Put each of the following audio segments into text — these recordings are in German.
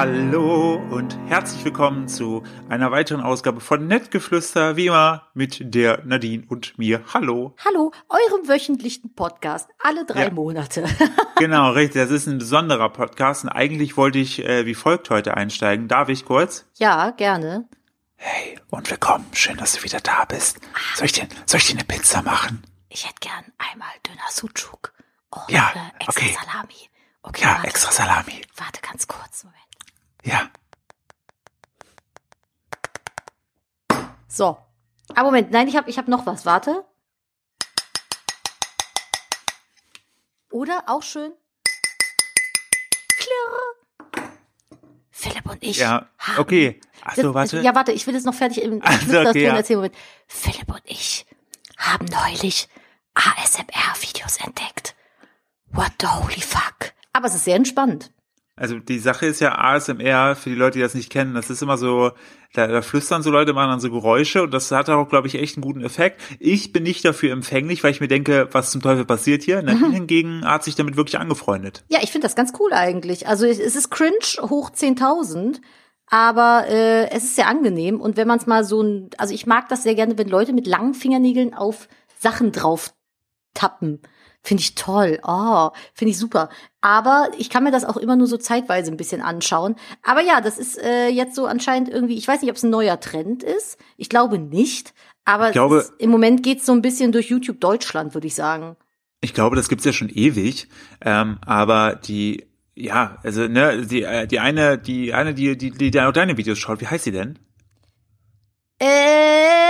Hallo und herzlich willkommen zu einer weiteren Ausgabe von Nettgeflüster, wie immer mit der Nadine und mir. Hallo. Hallo, eurem wöchentlichen Podcast, alle drei Ja. Monate. Genau, richtig. Das ist ein besonderer Podcast und eigentlich wollte ich äh, wie folgt heute einsteigen. Darf ich kurz? ja, gerne. Hey und willkommen. Schön, dass du wieder da bist. Soll ich dir, soll ich dir eine Pizza machen? Ich hätte gern einmal Döner Sucuk. Oh, Ja, äh, extra okay. Salami. Okay, Ja, warte, extra Salami. warte ganz kurz. Moment. Ja. So. Ah, Moment, nein, ich habe ich hab noch was. Warte. Oder auch schön. Klirr. Philipp und ich. Ja, haben- okay. Ach so, Das- warte. Ja, warte, ich will es noch fertig im Ach so, Flüsterton okay, ja. erzählen. Moment. Philipp und ich haben neulich ASMR-Videos entdeckt. What the holy fuck? Aber es ist sehr entspannt. Also die Sache ist ja ASMR, für die Leute, die das nicht kennen, das ist immer so, da, da flüstern so Leute, machen dann so Geräusche und das hat auch, glaube ich, echt einen guten Effekt. Ich bin nicht dafür empfänglich, weil ich mir denke, was zum Teufel passiert hier. Nadine hingegen hat sich damit wirklich angefreundet. Ja, ich finde das ganz cool eigentlich. Also es es ist cringe hoch 10.000, aber äh, es ist sehr angenehm. Und wenn man es mal so ein, also ich mag das sehr gerne, wenn Leute mit langen Fingernägeln auf Sachen drauf tappen. Finde ich toll. Oh, finde ich super. Aber ich kann mir das auch immer nur so zeitweise ein bisschen anschauen. Aber ja, das ist äh, jetzt so anscheinend irgendwie, ich weiß nicht, ob es ein neuer Trend ist. Ich glaube nicht. Aber Ich glaube- es ist, im Moment geht's so ein bisschen durch YouTube Deutschland, würde ich sagen. Ich glaube, das gibt's ja schon ewig, ähm, aber die, ja, also ne, die, äh, die eine, die eine, die, die, die, die auch deine Videos schaut, wie heißt sie denn? Ähm,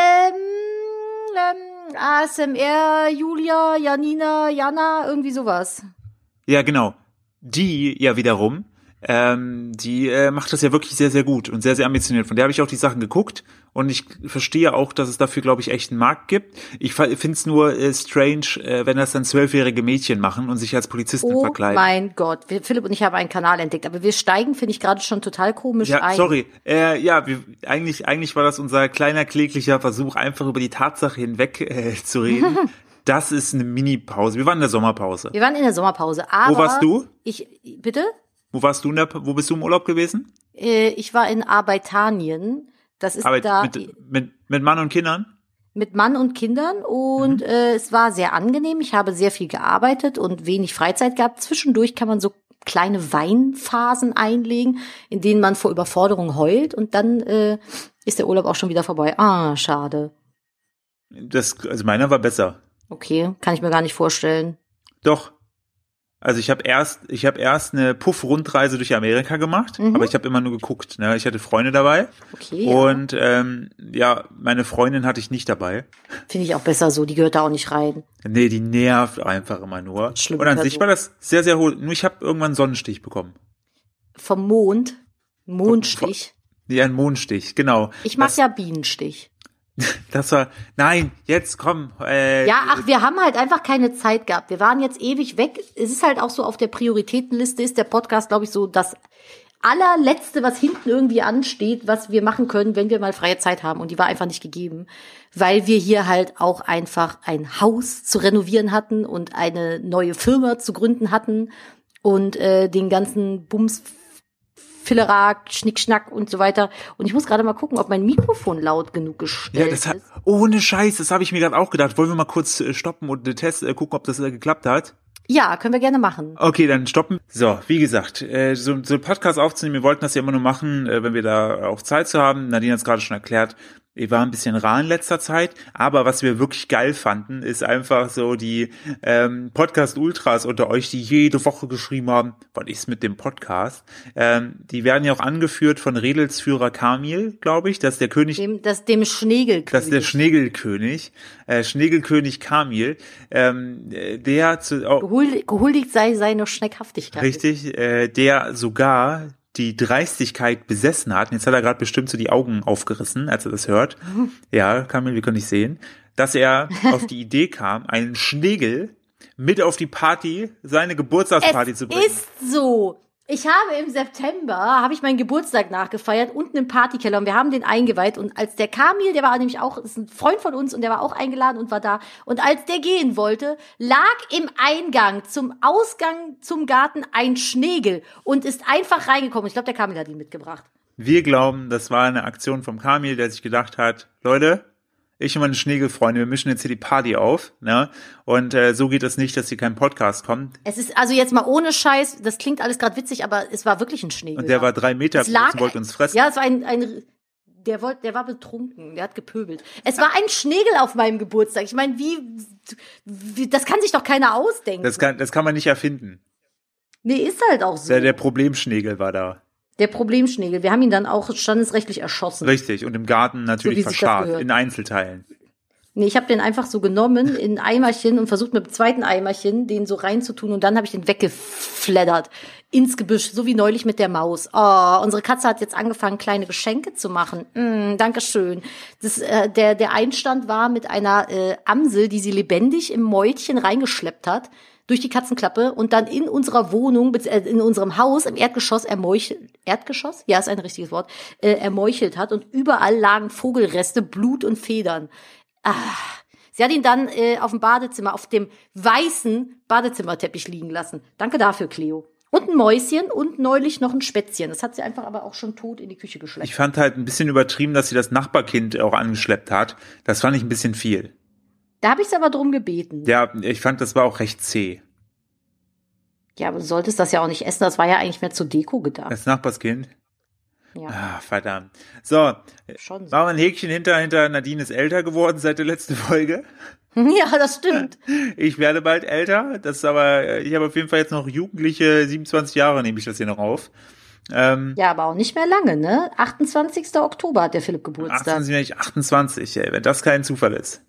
ASMR, Julia, Janina, Jana, irgendwie sowas. Ja, genau. Die ja wiederum, ähm, die äh, macht das ja wirklich sehr, sehr gut und sehr, sehr ambitioniert. Von der habe ich auch die Sachen geguckt und ich verstehe auch, dass es dafür, glaube ich, echt einen Markt gibt. Ich finde es nur äh, strange, äh, wenn das dann zwölfjährige Mädchen machen und sich als Polizisten Oh verkleiden. mein Gott, wir, Philipp und ich haben einen Kanal entdeckt, aber wir steigen, finde ich gerade schon total komisch Ja, ein. sorry. Äh, ja, wir, eigentlich, eigentlich war das unser kleiner kläglicher Versuch, einfach über die Tatsache hinweg äh, zu reden. das ist eine Mini-Pause. Wir waren in der Sommerpause. Wir waren in der Sommerpause, aber. Wo warst du? Ich, bitte? Wo warst du in der, wo bist du im Urlaub gewesen? Äh, ich war in Arbeitanien. Das ist Aber da mit, mit, mit Mann und Kindern? mit Mann und Kindern und Mhm. äh, es war sehr angenehm. Ich habe sehr viel gearbeitet und wenig Freizeit gehabt. Zwischendurch kann man so kleine Weinphasen einlegen, in denen man vor Überforderung heult und dann äh, ist der Urlaub auch schon wieder vorbei. Ah, schade. Das, also meiner war besser. Okay, kann ich mir gar nicht vorstellen. Doch. Also ich habe erst, ich habe erst eine Puff-Rundreise durch Amerika gemacht, Mhm. aber ich habe immer nur geguckt. Ne? Ich hatte Freunde dabei Okay, ja. und ähm, ja, meine Freundin hatte ich nicht dabei. finde ich auch besser so. Die gehört da auch nicht rein. Nee, die nervt einfach immer nur. Schlimme und an sich Person. war das sehr, sehr hoch. Nur ich habe irgendwann einen Sonnenstich bekommen. Vom Mond, Mondstich. Ja, einen Mondstich, genau. Ich das, ja Bienenstich. Das war, nein, jetzt komm. Äh, Ja, ach, wir haben halt einfach keine Zeit gehabt. Wir waren jetzt ewig weg. Es ist halt auch so auf der Prioritätenliste ist der Podcast, glaube ich, so das allerletzte, was hinten irgendwie ansteht, was wir machen können, wenn wir mal freie Zeit haben. Und die war einfach nicht gegeben, weil wir hier halt auch einfach ein Haus zu renovieren hatten und eine neue Firma zu gründen hatten und äh, den ganzen Bums Fillerak, Schnickschnack und so weiter. Und ich muss gerade mal gucken, ob mein Mikrofon laut genug gestellt ja, das hat, ist. ohne Scheiß, das habe ich mir gerade auch gedacht. Wollen wir mal kurz äh, stoppen und äh, Test äh, gucken, ob das äh, geklappt hat? Ja, können wir gerne machen. Okay, dann stoppen. So, wie gesagt, äh, so, so Podcast aufzunehmen, wir wollten das ja immer nur machen, äh, wenn wir da auch Zeit zu haben. Nadine hat es gerade schon erklärt, ich war ein bisschen rar in letzter Zeit, aber was wir wirklich geil fanden, ist einfach so die ähm, Podcast-Ultras unter euch, die jede Woche geschrieben haben, was ist mit dem Podcast? Ähm, die werden ja auch angeführt von Redelsführer Kamil, glaube ich, das ist der König Dem, das, dem Schneegelkönig. das ist der Schnegelkönig, äh, Schnegelkönig Kamil, ähm, äh, der zu, oh, Gehul- Gehuldigt sei seine Schneckhaftigkeit. Richtig, äh, der sogar die Dreistigkeit besessen hat. Und jetzt hat er gerade bestimmt so die Augen aufgerissen, als er das hört. Ja, Kamil, wir können nicht sehen. Dass er auf die Idee kam, einen Schnegel mit auf die Party, seine Geburtstagsparty Es zu bringen. ist so. Ich habe im September, habe ich meinen Geburtstag nachgefeiert, unten im Partykeller und wir haben den eingeweiht und als der Kamil, der war nämlich auch, ist ein Freund von uns und der war auch eingeladen und war da und als der gehen wollte, lag im Eingang zum Ausgang zum Garten ein Schnegel und ist einfach reingekommen. Ich glaube, der Kamil hat ihn mitgebracht. Wir glauben, das war eine Aktion vom Kamil, der sich gedacht hat, Leute, ich und meine Schneegelfreunde, wir mischen jetzt hier die Party auf, ne? Und äh, so geht es nicht, dass hier kein Podcast kommt. Es ist also jetzt mal ohne Scheiß, das klingt alles gerade witzig, aber es war wirklich ein Schnegel. Und der war drei Meter Es groß lag- und wollte uns fressen. Ja, es war ein, ein der wollte, der war betrunken, der hat gepöbelt. Es war ein Schnegel auf meinem Geburtstag. Ich meine, wie, wie, das kann sich doch keiner ausdenken. Das kann, das kann man nicht erfinden. nee, ist halt auch so. Der, Der, der Problemschnegel war da. Problemschnegel. Wir haben ihn dann auch standesrechtlich erschossen. Richtig. Und im Garten natürlich das verscharrt, in Einzelteilen. Nee, ich habe den einfach so genommen in Eimerchen und versucht mit dem zweiten Eimerchen den so reinzutun und dann habe ich den weggefleddert ins Gebüsch, so wie neulich mit der Maus. Oh, unsere Katze hat jetzt angefangen, kleine Geschenke zu machen. Mm, Dankeschön. Das, äh, der, der Einstand war mit einer äh, Amsel, die sie lebendig im Mäulchen reingeschleppt hat durch die Katzenklappe und dann in unserer Wohnung, äh, in unserem Haus im Erdgeschoss ermeuchelt, Erdgeschoss? Ja, ist ein richtiges Wort, äh, ermeuchelt hat und überall lagen Vogelreste, Blut und Federn. Ah, sie hat ihn dann äh, auf dem Badezimmer, auf dem weißen Badezimmerteppich liegen lassen. Danke dafür, Cleo. Und ein Mäuschen und neulich noch ein Spätzchen. Das hat sie einfach aber auch schon tot in die Küche geschleppt. Ich fand halt ein bisschen übertrieben, dass sie das Nachbarkind auch angeschleppt hat. Das fand ich ein bisschen viel. Da habe ich sie aber drum gebeten. Ja, ich fand, das war auch recht zäh. Ja, aber du solltest das ja auch nicht essen. Das war ja eigentlich mehr zur Deko gedacht. Das Nachbarskind. Ja, Ah, verdammt. So, schon so. machen ein Häkchen hinter, hinter Nadine ist älter geworden seit der letzten Folge. Ja, das stimmt. Ich werde bald älter. Das ist aber, ich habe auf jeden Fall jetzt noch jugendliche 27 Jahre, nehme ich das hier noch auf. Ähm, Ja, aber auch nicht mehr lange, ne? 28. Oktober hat der Philipp Geburtstag. 28, 28, ey, wenn das kein Zufall ist.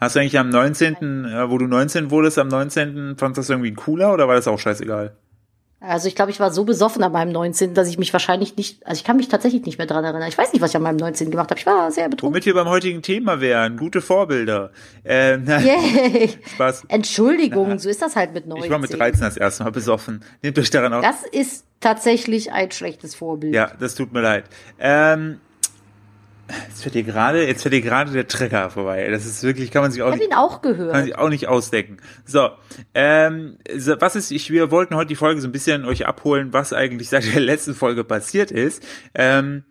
Hast du eigentlich am 19., äh, wo du 19 wurdest, am 19. fandst du das irgendwie cooler oder war das auch scheißegal? Also ich glaube, ich war so besoffen an meinem 19., dass ich mich wahrscheinlich nicht, also ich kann mich tatsächlich nicht mehr dran erinnern. Ich weiß nicht, was ich an meinem 19. gemacht habe. Ich war sehr betrunken. Womit wir beim heutigen Thema wären, gute Vorbilder. Äh, na, Yay. Spaß. Entschuldigung, so ist das halt mit 19. Ich war mit 13 das erste Mal besoffen. Nehmt euch daran auf. Das ist tatsächlich ein schlechtes Vorbild. Ja, das tut mir leid. Ähm, jetzt fährt hier gerade, jetzt fährt hier gerade der Trecker vorbei. Das ist wirklich, kann man sich auch Ich nicht, ihn auch kann gehört. sich auch nicht ausdenken. So, ähm, so, was ist, ich, wir wollten heute die Folge so ein bisschen euch abholen, was eigentlich seit der letzten Folge passiert ist. Ähm,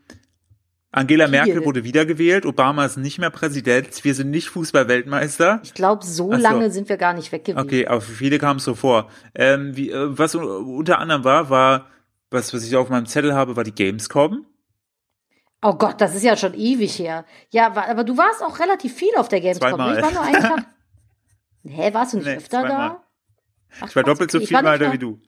Angela. Merkel wurde wiedergewählt, Obama ist nicht mehr Präsident, wir sind nicht Fußballweltmeister. Ich glaube, so so. lange sind wir gar nicht weg gewesen. Okay, aber für viele kam es so vor. Ähm, wie, äh, was unter anderem war, war, was, was ich auf meinem Zettel habe, war die Gamescom. Oh Gott, das ist ja schon ewig her. Ja, aber du warst auch relativ viel auf der Gamescom. Zweimal. Ich war nur einen Tag. Hä, warst du nicht Nee, öfter zweimal. da? Ach, Ich war doppelt so viel mal da wie du.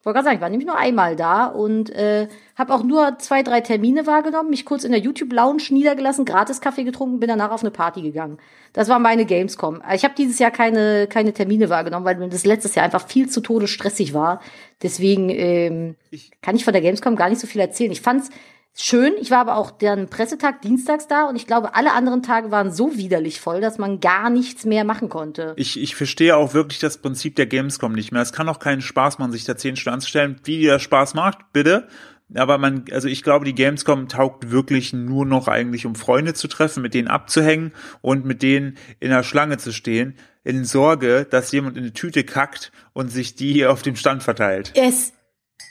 Ich wollte gerade sagen, ich war nämlich nur einmal da und äh, habe auch nur zwei, drei Termine wahrgenommen, mich kurz in der YouTube-Lounge niedergelassen, gratis Kaffee getrunken, bin danach auf eine Party gegangen. Das war meine Gamescom. Ich habe dieses Jahr keine, keine Termine wahrgenommen, weil mir das letztes Jahr einfach viel zu Tode stressig war. Deswegen ähm, Ich- kann ich von der Gamescom gar nicht so viel erzählen. Ich fand's schön. Ich war aber auch deren Pressetag dienstags da und ich glaube, alle anderen Tage waren so widerlich voll, dass man gar nichts mehr machen konnte. Ich, ich verstehe auch wirklich das Prinzip der Gamescom nicht mehr. Es kann auch keinen Spaß machen, sich da zehn Stunden anzustellen. Wie dir das Spaß macht, bitte. Aber man, also ich glaube, die Gamescom taugt wirklich nur noch eigentlich, um Freunde zu treffen, mit denen abzuhängen und mit denen in der Schlange zu stehen, in Sorge, dass jemand in eine Tüte kackt und sich die auf dem Stand verteilt. Es,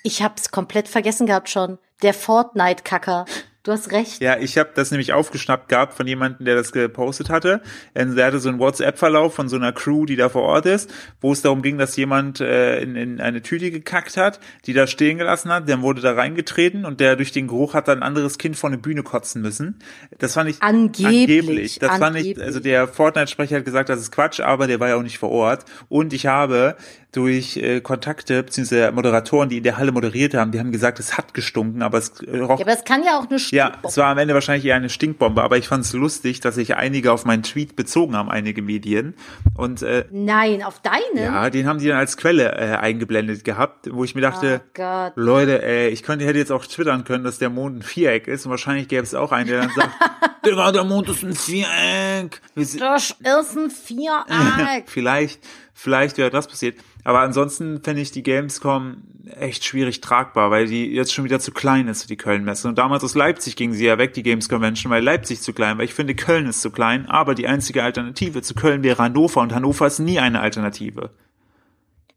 ich hab's komplett vergessen gehabt schon. Der Fortnite-Kacker. Du hast recht. Ja, ich habe das nämlich aufgeschnappt gehabt von jemandem, der das gepostet hatte. Ähm, Der hatte so einen WhatsApp-Verlauf von so einer Crew, die da vor Ort ist, wo es darum ging, dass jemand äh, in, in eine Tüte gekackt hat, die da stehen gelassen hat. Dann wurde da reingetreten und der durch den Geruch hat dann ein anderes Kind vor eine Bühne kotzen müssen. Das fand ich Angeblich, Das fand ich, angeblich. also der Fortnite-Sprecher hat gesagt, das ist Quatsch, aber der war ja auch nicht vor Ort. Und ich habe durch äh, Kontakte beziehungsweise Moderatoren, die in der Halle moderiert haben, die haben gesagt, es hat gestunken, aber es äh, roch Ja, aber es kann ja auch eine ja, Stinkbombe es war am Ende wahrscheinlich eher eine Stinkbombe, aber ich fand es lustig, dass sich einige auf meinen Tweet bezogen haben, einige Medien. Und äh, Nein, auf deine? ja, den haben die dann als Quelle äh, eingeblendet gehabt, wo ich mir dachte, Oh. Leute, ey, ich könnte hätte jetzt auch twittern können, dass der Mond ein Viereck ist und wahrscheinlich gäbe es auch einen, der dann sagt, Digga, der Mond ist ein Viereck. Das ist ein Viereck. vielleicht, vielleicht wäre das passiert. Aber ansonsten fände ich die Gamescom echt schwierig tragbar, weil die jetzt schon wieder zu klein ist für die Köln-Messe. Und damals aus Leipzig ging sie ja weg, die Games Convention, weil Leipzig zu klein war. Ich finde, Köln ist zu klein, aber die einzige Alternative zu Köln wäre Hannover und Hannover ist nie eine Alternative.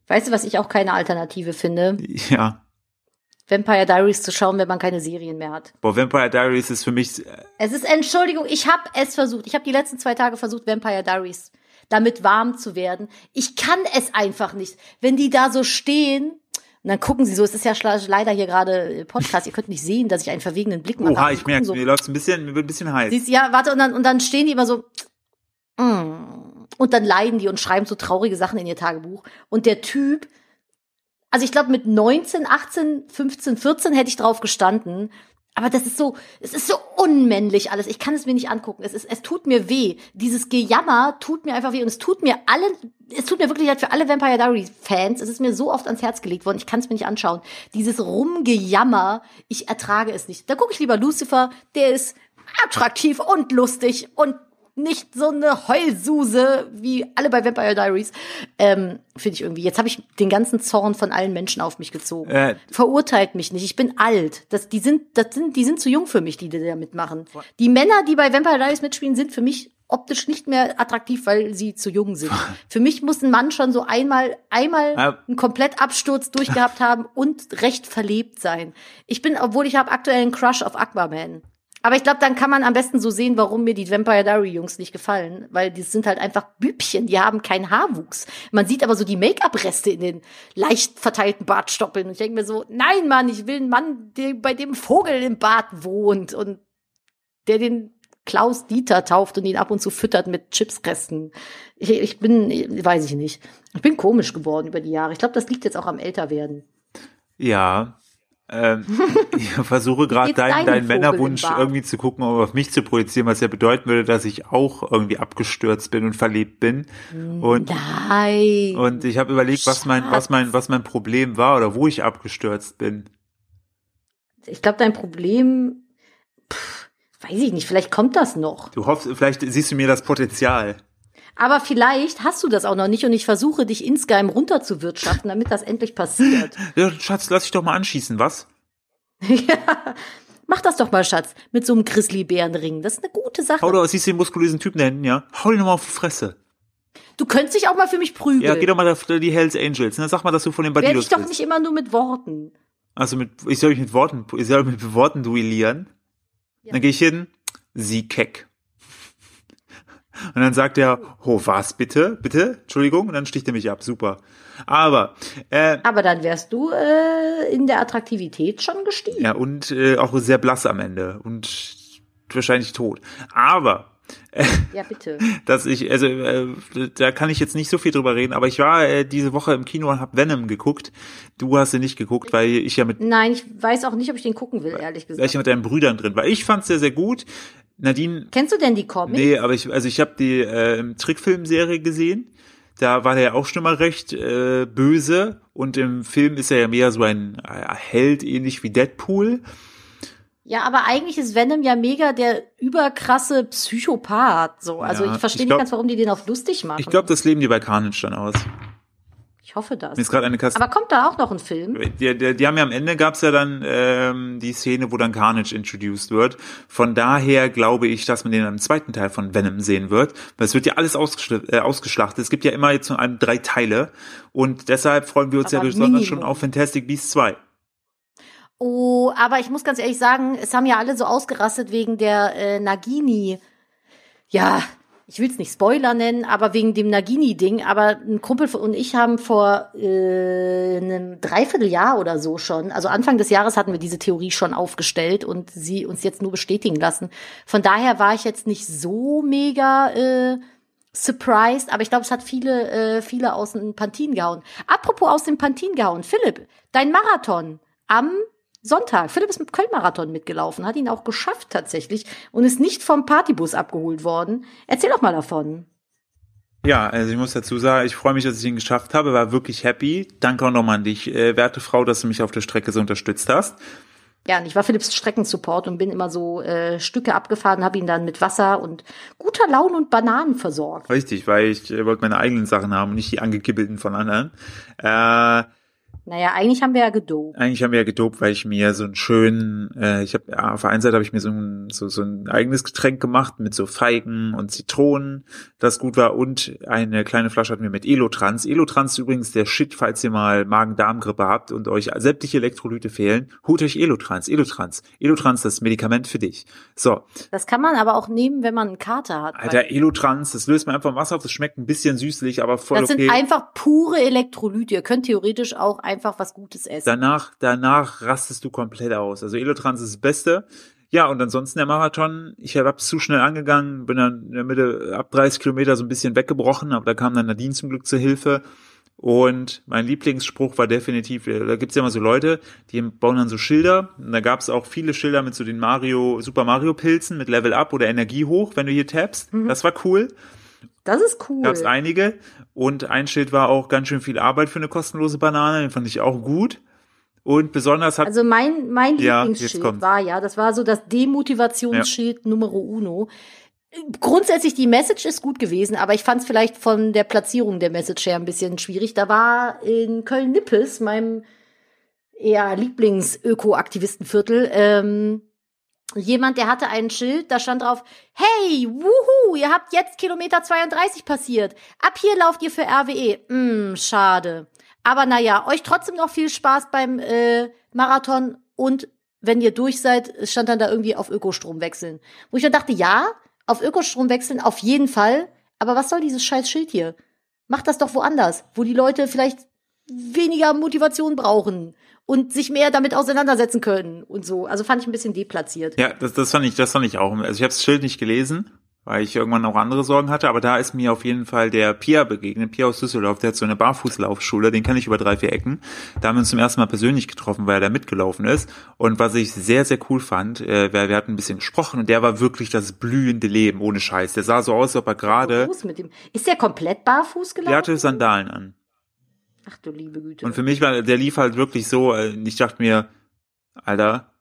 Weißt du, was ich auch keine Alternative finde? Ja. Vampire Diaries zu schauen, wenn man keine Serien mehr hat. Boah, Vampire Diaries ist für mich, Es ist, Entschuldigung, ich habe es versucht. Ich habe die letzten zwei Tage versucht, Vampire Diaries damit warm zu werden. Ich kann es einfach nicht. Wenn die da so stehen, und dann gucken sie so, es ist ja leider hier gerade äh, Podcast, ihr könnt nicht sehen, dass ich einen verwegenen Blick mache. oha, ich merke, so, mir läuft's ein bisschen, mir wird ein bisschen heiß. Siehst, ja, warte, und dann, und dann stehen die immer so, mm, und dann leiden die und schreiben so traurige Sachen in ihr Tagebuch. Und der Typ, also ich glaube mit 19, 18, 15, 14 hätte ich drauf gestanden. Aber das ist so, es ist so unmännlich alles. Ich kann es mir nicht angucken. Es ist, es tut mir weh. Dieses Gejammer tut mir einfach weh. Und es tut mir allen, es tut mir wirklich leid für alle Vampire Diaries Fans. Es ist mir so oft ans Herz gelegt worden. Ich kann es mir nicht anschauen. Dieses Rumgejammer, ich ertrage es nicht. Da gucke ich lieber Lucifer. Der ist attraktiv und lustig und nicht so eine Heulsuse wie alle bei Vampire Diaries. Ähm, Finde ich irgendwie. Jetzt habe ich den ganzen Zorn von allen Menschen auf mich gezogen. Äh, Verurteilt mich nicht. Ich bin alt. Das, die sind, das sind, die sind zu jung für mich, die, die da mitmachen. Die Männer, die bei Vampire Diaries mitspielen, sind für mich optisch nicht mehr attraktiv, weil sie zu jung sind. Für mich muss ein Mann schon so einmal, einmal einen Komplettabsturz durchgehabt haben und recht verlebt sein. Ich bin, obwohl ich habe aktuell einen Crush auf Aquaman. Aber ich glaube, dann kann man am besten so sehen, warum mir die Vampire Diary Jungs nicht gefallen, weil die sind halt einfach Bübchen, die haben keinen Haarwuchs. Man sieht aber so die Make-up-Reste in den leicht verteilten Bartstoppeln und ich denke mir so, nein, Mann, ich will einen Mann, der bei dem Vogel im Bad wohnt und der den Klaus Dieter tauft und ihn ab und zu füttert mit Chipsresten. Ich, ich bin, weiß ich nicht. Ich bin komisch geworden über die Jahre. Ich glaube, das liegt jetzt auch am Älterwerden. Ja. Ähm, ich versuche gerade deinen dein Männerwunsch irgendwie zu gucken, um auf mich zu projizieren, was ja bedeuten würde, dass ich auch irgendwie abgestürzt bin und verliebt bin. Und, Nein. und ich habe überlegt, was mein, was mein, was mein Problem war oder wo ich abgestürzt bin. Ich glaube, dein Problem, pff, weiß ich nicht, vielleicht kommt das noch. Du hoffst, vielleicht siehst du mir das Potenzial. Aber vielleicht hast du das auch noch nicht und ich versuche dich insgeheim runterzuwirtschaften, damit das endlich passiert. Ja, Schatz, lass dich doch mal anschießen, was? ja. Mach das doch mal, Schatz, mit so einem Grizzlybärenring. Das ist eine gute Hau Sache. doch, siehst du den muskulösen Typen da hinten, ja? Hau ihn doch mal auf die Fresse. Du könntest dich auch mal für mich prügeln. Ja, geh doch mal da, die Hells Angels. Ne? Sag mal, dass du von den Bandidos ich doch nicht immer nur mit Worten. Also mit, ich soll mich mit Worten, ich soll mich mit Worten duellieren. Ja. Dann gehe ich hin, sie keck. Und dann sagt er, oh, was bitte? Bitte? Entschuldigung? Und dann sticht er mich ab. Super. Aber, äh, Aber dann wärst du äh, in der Attraktivität schon gestiegen. ja, und äh, auch sehr blass am Ende. Und wahrscheinlich tot. Aber, Ja, bitte. dass ich, also äh, da kann ich jetzt nicht so viel drüber reden, aber ich war äh, diese Woche im Kino und habe Venom geguckt. Du hast ihn nicht geguckt, weil ich ja mit Nein, ich weiß auch nicht, ob ich den gucken will, ehrlich weil gesagt. ich ja mit deinen Brüdern drin war. Ich fand's sehr, sehr gut. Nadine Kennst du denn die Comics? Nee, aber ich, also ich habe die äh, Trickfilmserie gesehen. Da war der ja auch schon mal recht äh, böse und im Film ist er ja mehr so ein äh, Held, ähnlich wie Deadpool. Ja, aber eigentlich ist Venom ja mega der überkrasse Psychopath. So, also Ja, ich verstehe nicht ganz, warum die den auf lustig machen. Ich glaube, das leben die bei Carnage dann aus. ich hoffe das. Mir ist gerade eine Kasse. Aber kommt da auch noch ein Film? Die, die, die haben ja am Ende gab's ja dann ähm, die Szene, wo dann Carnage introduced wird. Von daher glaube ich, dass man den im zweiten Teil von Venom sehen wird. Weil es wird ja alles ausgeschl- äh, ausgeschlachtet. Es gibt ja immer jetzt nur drei Teile. Und deshalb freuen wir uns Aber ja besonders schon auf Fantastic Beasts 2. Oh, aber ich muss ganz ehrlich sagen, es haben ja alle so ausgerastet wegen der äh, Nagini. Ja, ich will es nicht Spoiler nennen, aber wegen dem Nagini-Ding. Aber ein Kumpel und ich haben vor äh, einem Dreivierteljahr oder so schon, also Anfang des Jahres hatten wir diese Theorie schon aufgestellt und sie uns jetzt nur bestätigen lassen. Von daher war ich jetzt nicht so mega äh, surprised, aber ich glaube, es hat viele, äh, viele aus dem Pantin gehauen. Apropos aus dem Pantin gehauen, Philipp, dein Marathon am Sonntag. Philipp ist mit Köln-Marathon mitgelaufen, hat ihn auch geschafft tatsächlich und ist nicht vom Partybus abgeholt worden. Erzähl doch mal davon. Ja, also ich muss dazu sagen, ich freue mich, dass ich ihn geschafft habe, war wirklich happy. Danke auch nochmal an dich, äh, werte Frau, dass du mich auf der Strecke so unterstützt hast. Ja, und ich war Philips Streckensupport und bin immer so äh, Stücke abgefahren, habe ihn dann mit Wasser und guter Laune und Bananen versorgt. Richtig, weil ich äh, wollte meine eigenen Sachen haben und nicht die angekippelten von anderen. Äh, Naja, eigentlich haben wir ja gedopt. Eigentlich haben wir ja gedopt, weil ich mir so einen schönen, äh, ich habe ja, auf der einen Seite habe ich mir so ein, so, so ein eigenes Getränk gemacht mit so Feigen und Zitronen, das gut war und eine kleine Flasche hatten wir mit Elotrans. Elotrans ist übrigens der Shit, falls ihr mal Magen-Darm-Grippe habt und euch sämtliche Elektrolyte fehlen, holt euch Elotrans, Elotrans. Elotrans, das Medikament für dich. So, Das kann man aber auch nehmen, wenn man einen Kater hat. Alter, Elotrans, das löst man einfach im Wasser auf, das schmeckt ein bisschen süßlich, aber voll das okay. sind einfach pure Elektrolyte. Ihr könnt theoretisch auch einfach was Gutes essen. danach, danach rastest du komplett aus. Also Elotrans ist das Beste. Ja, und ansonsten der Marathon, ich habe zu schnell angegangen, bin dann in der Mitte ab 30 Kilometer so ein bisschen weggebrochen, aber da kam dann Nadine zum Glück zur Hilfe. Und mein Lieblingsspruch war definitiv, äh, da gibt's ja immer so Leute, die bauen dann so Schilder. Und da gab's auch viele Schilder mit so den Mario, Super Mario Pilzen mit Level Up oder Energie hoch, wenn du hier tappst. Das war cool. Das ist cool. Gab's einige. Und ein Schild war auch ganz schön viel Arbeit für eine kostenlose Banane, den fand ich auch gut. Und besonders hat Also mein, mein Ja, Lieblingsschild war ja, das war so das Demotivationsschild Numero uno. Grundsätzlich die Message ist gut gewesen, aber ich fand es vielleicht von der Platzierung der Message her ein bisschen schwierig. Da war in Köln-Nippes, meinem eher Lieblings-Öko-Aktivistenviertel, ähm, jemand, der hatte ein Schild, da stand drauf, hey, wuhu, ihr habt jetzt Kilometer 32 passiert. Ab hier lauft ihr für RWE. Hm, schade. Aber naja, euch trotzdem noch viel Spaß beim äh, Marathon und wenn ihr durch seid, stand dann da irgendwie auf Ökostrom wechseln. Wo ich dann dachte, ja, auf Ökostrom wechseln auf jeden Fall, aber was soll dieses scheiß Schild hier? Macht das doch woanders, wo die Leute vielleicht weniger Motivation brauchen und sich mehr damit auseinandersetzen können und so. Also fand ich ein bisschen deplatziert. Ja, das, das fand ich, das fand ich auch. Also ich habe das Schild nicht gelesen, weil ich irgendwann auch andere Sorgen hatte, aber da ist mir auf jeden Fall der Pia begegnet, Pia aus Düsseldorf, der hat so eine Barfußlaufschule, den kenne ich über drei, vier Ecken. Da haben wir uns zum ersten Mal persönlich getroffen, weil er da mitgelaufen ist. Und was ich sehr, sehr cool fand, äh, wir, wir hatten ein bisschen gesprochen und der war wirklich das blühende Leben, ohne Scheiß. Der sah so aus, als ob er gerade. Ist der komplett barfuß gelaufen? der hatte Sandalen an. Ach du liebe Güte. Und für mich war, der lief halt wirklich so, äh, ich dachte mir, Alter,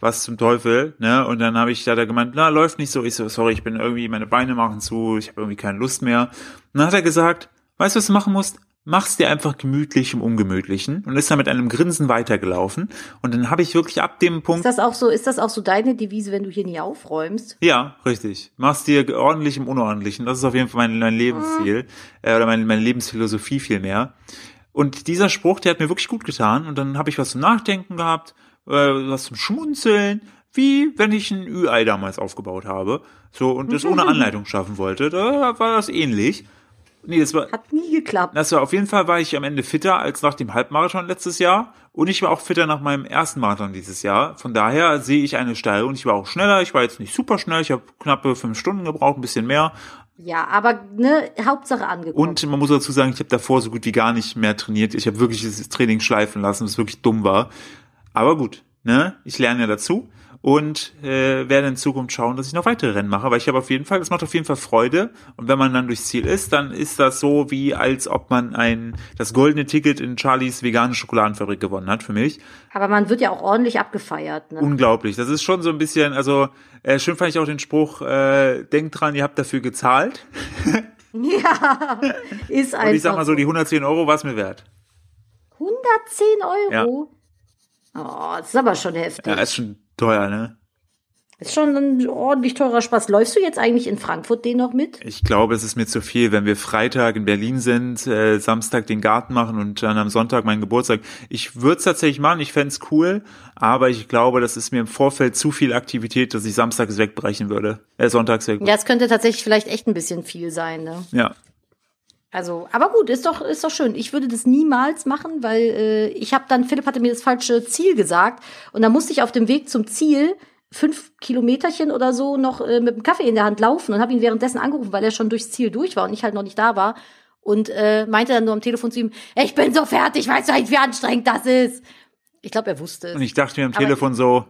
was zum Teufel, ne? Und dann habe ich da gemeint, na, läuft nicht so. Ich so, sorry, ich bin irgendwie, meine Beine machen zu, ich habe irgendwie keine Lust mehr. Und dann hat er gesagt, weißt du, was du machen musst? Mach's dir einfach gemütlich im Ungemütlichen und ist dann mit einem Grinsen weitergelaufen. Und dann habe ich wirklich ab dem Punkt, ist das auch so, ist das auch so deine Devise, wenn du hier nie aufräumst? ja, richtig, mach's dir ordentlich im Unordentlichen. Das ist auf jeden Fall mein, mein Lebensziel äh, oder meine, meine Lebensphilosophie vielmehr. Und dieser Spruch, der hat mir wirklich gut getan. Und dann habe ich was zum Nachdenken gehabt, äh, was zum Schmunzeln, wie wenn ich ein Ü-Ei damals aufgebaut habe. So, und das ohne Anleitung schaffen wollte. Da war das ähnlich. Nee, das war, Hat nie geklappt. das war auf jeden Fall war ich am Ende fitter als nach dem Halbmarathon letztes Jahr. Und ich war auch fitter nach meinem ersten Marathon dieses Jahr. Von daher sehe ich eine Steigerung. Ich war auch schneller. Ich war jetzt nicht super schnell. Ich habe knappe fünf Stunden gebraucht, ein bisschen mehr. Ja, aber ne, Hauptsache angekommen. Und man muss dazu sagen, ich habe davor so gut wie gar nicht mehr trainiert. Ich habe wirklich dieses Training schleifen lassen, was wirklich dumm war. Aber gut, ne? Ich lerne ja dazu und äh, werde in Zukunft schauen, dass ich noch weitere Rennen mache, weil ich habe auf jeden Fall, das macht auf jeden Fall Freude. Und wenn man dann durchs Ziel ist, dann ist das so wie als ob man ein das goldene Ticket in Charlies vegane Schokoladenfabrik gewonnen hat für mich. aber man wird ja auch ordentlich abgefeiert. Ne? Unglaublich. Das ist schon so ein bisschen, also äh, schön fand ich auch den Spruch, äh, denkt dran, ihr habt dafür gezahlt. Ja, ist einfach. Und ich sag mal so, die 110 Euro war es mir wert. 110 Euro? Oh, das ist aber schon heftig. Ja, ist schon teuer, ne? Ist schon ein ordentlich teurer Spaß. Läufst du jetzt eigentlich in Frankfurt den noch mit? Ich glaube, es ist mir zu viel, wenn wir Freitag in Berlin sind, äh, Samstag den Garten machen und dann am Sonntag meinen Geburtstag. Ich würde es tatsächlich machen, ich fänd's cool, aber ich glaube, das ist mir im Vorfeld zu viel Aktivität, dass ich samstags wegbrechen würde. Äh, sonntags wegbrechen. Ja, es könnte tatsächlich vielleicht echt ein bisschen viel sein, ne? Ja. Also, aber gut, ist doch, ist doch schön. Ich würde das niemals machen, weil äh, ich habe dann, Philipp hatte mir das falsche Ziel gesagt und dann musste ich auf dem Weg zum Ziel fünf Kilometerchen oder so noch äh, mit dem Kaffee in der Hand laufen und habe ihn währenddessen angerufen, weil er schon durchs Ziel durch war und ich halt noch nicht da war und äh, meinte dann nur am Telefon zu ihm, ich bin so fertig, weißt du eigentlich, wie anstrengend das ist? Ich glaube, er wusste es. Und ich dachte mir am Aber- Telefon so,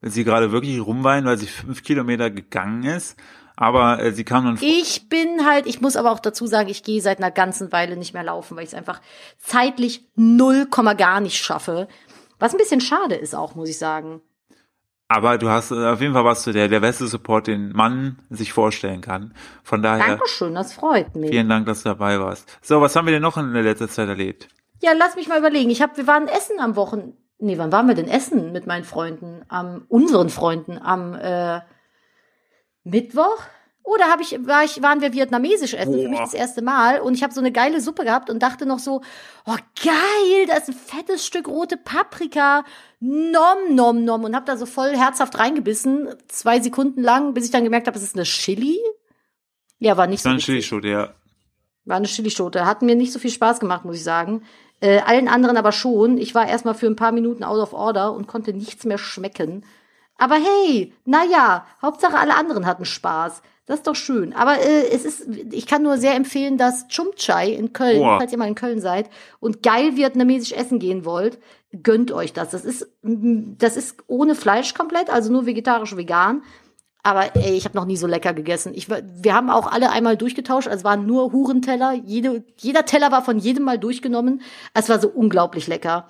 wenn sie gerade wirklich rumweinen, weil sie fünf Kilometer gegangen ist, aber äh, sie kam dann Ich bin halt, ich muss aber auch dazu sagen, ich gehe seit einer ganzen Weile nicht mehr laufen, weil ich es einfach zeitlich null Komma gar nicht schaffe. Was ein bisschen schade ist auch, muss ich sagen. Aber du hast, äh, auf jeden Fall warst du der, der beste Support, den man sich vorstellen kann. Von daher, Dankeschön, das freut mich. vielen Dank, dass du dabei warst. So, was haben wir denn noch in der letzten Zeit erlebt? Ja, lass mich mal überlegen. Ich hab, wir waren essen am Wochen. Nee, wann waren wir denn essen mit meinen Freunden? Am unseren Freunden am äh, Mittwoch? Oder hab ich, war ich, waren wir vietnamesisch essen, für mich Boah. das erste Mal. Und ich habe so eine geile Suppe gehabt und dachte noch so, oh geil, da ist ein fettes Stück rote Paprika. Nom, nom, nom. Und hab da so voll herzhaft reingebissen, zwei Sekunden lang, bis ich dann gemerkt habe, es ist eine Chili. Ja, war nicht Das so war ein witzig. Chili-Shoot, ja. War eine Chilischote. Hat mir nicht so viel Spaß gemacht, muss ich sagen. Äh, allen anderen aber schon. Ich war erstmal für ein paar Minuten out of order und konnte nichts mehr schmecken. Aber hey, na ja, Hauptsache alle anderen hatten Spaß. Das ist doch schön. Aber äh, es ist, ich kann nur sehr empfehlen, dass Chum Chai in Köln, Boah. falls ihr mal in Köln seid und geil vietnamesisch essen gehen wollt, gönnt euch das. Das ist, das ist ohne Fleisch komplett, also nur vegetarisch vegan. Aber ey, ich habe noch nie so lecker gegessen. Ich, wir haben auch alle einmal durchgetauscht. Also es waren nur Hurenteller. Jede, jeder Teller war von jedem mal durchgenommen. Es war so unglaublich lecker.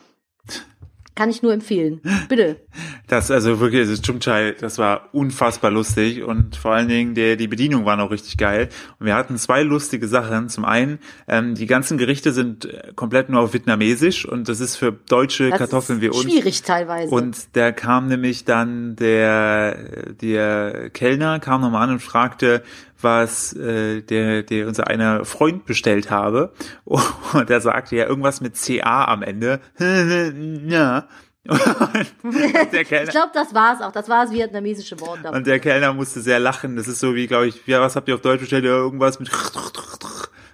Kann ich nur empfehlen. Bitte. Das, also wirklich, das Chumchai, das war unfassbar lustig und vor allen Dingen der, die Bedienung war noch richtig geil. Und wir hatten zwei lustige Sachen. Zum einen, ähm, die ganzen Gerichte sind äh, komplett nur auf Vietnamesisch und das ist für deutsche Das Kartoffeln wie uns. schwierig teilweise. Und da kam nämlich dann der, der Kellner kam nochmal an und fragte, was äh, der, der unser einer Freund bestellt habe. Und er sagte ja irgendwas mit CA am Ende. ja. Der ich Kellner, glaube, das war's auch. Das war das vietnamesische Wort. dafür. und der Kellner musste sehr lachen. Das ist so wie, glaube ich, ja, was habt ihr auf Deutsch bestellt? Ja, irgendwas mit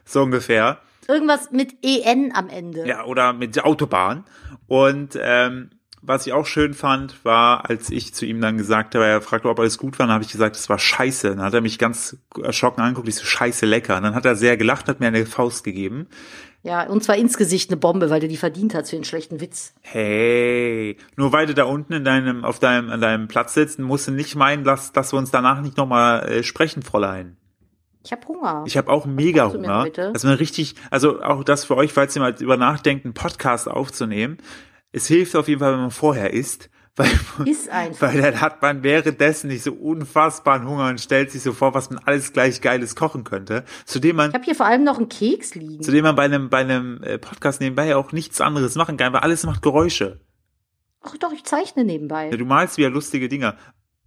so ungefähr. Irgendwas mit EN am Ende. Ja, oder mit der Autobahn. Und ähm, was ich auch schön fand, war, als ich zu ihm dann gesagt habe, er fragte, ob alles gut war, dann habe ich gesagt, es war scheiße. Dann hat er mich ganz erschrocken angeguckt, ich so scheiße lecker. Und dann hat er sehr gelacht, hat mir eine Faust gegeben. Ja, und zwar ins Gesicht eine Bombe, weil du die verdient hast für den schlechten Witz. Hey, nur weil du da unten in deinem, auf deinem, an deinem Platz sitzt, musst du nicht meinen, dass, dass wir uns danach nicht nochmal äh, sprechen, Fräulein. Ich habe Hunger. Ich habe auch mega Hunger. Also richtig, also auch das für euch, falls ihr mal über nachdenkt, einen Podcast aufzunehmen. Es hilft auf jeden Fall, wenn man vorher isst, weil, Iss einfach. weil dann hat man währenddessen nicht so unfassbaren Hunger und stellt sich so vor, was man alles gleich Geiles kochen könnte. Zudem man, Ich habe hier vor allem noch einen Keks liegen. zudem man bei einem, bei einem äh, Podcast nebenbei auch nichts anderes machen kann, weil alles macht Geräusche. Ach doch, ich zeichne nebenbei. Ja, Du malst wieder lustige Dinger.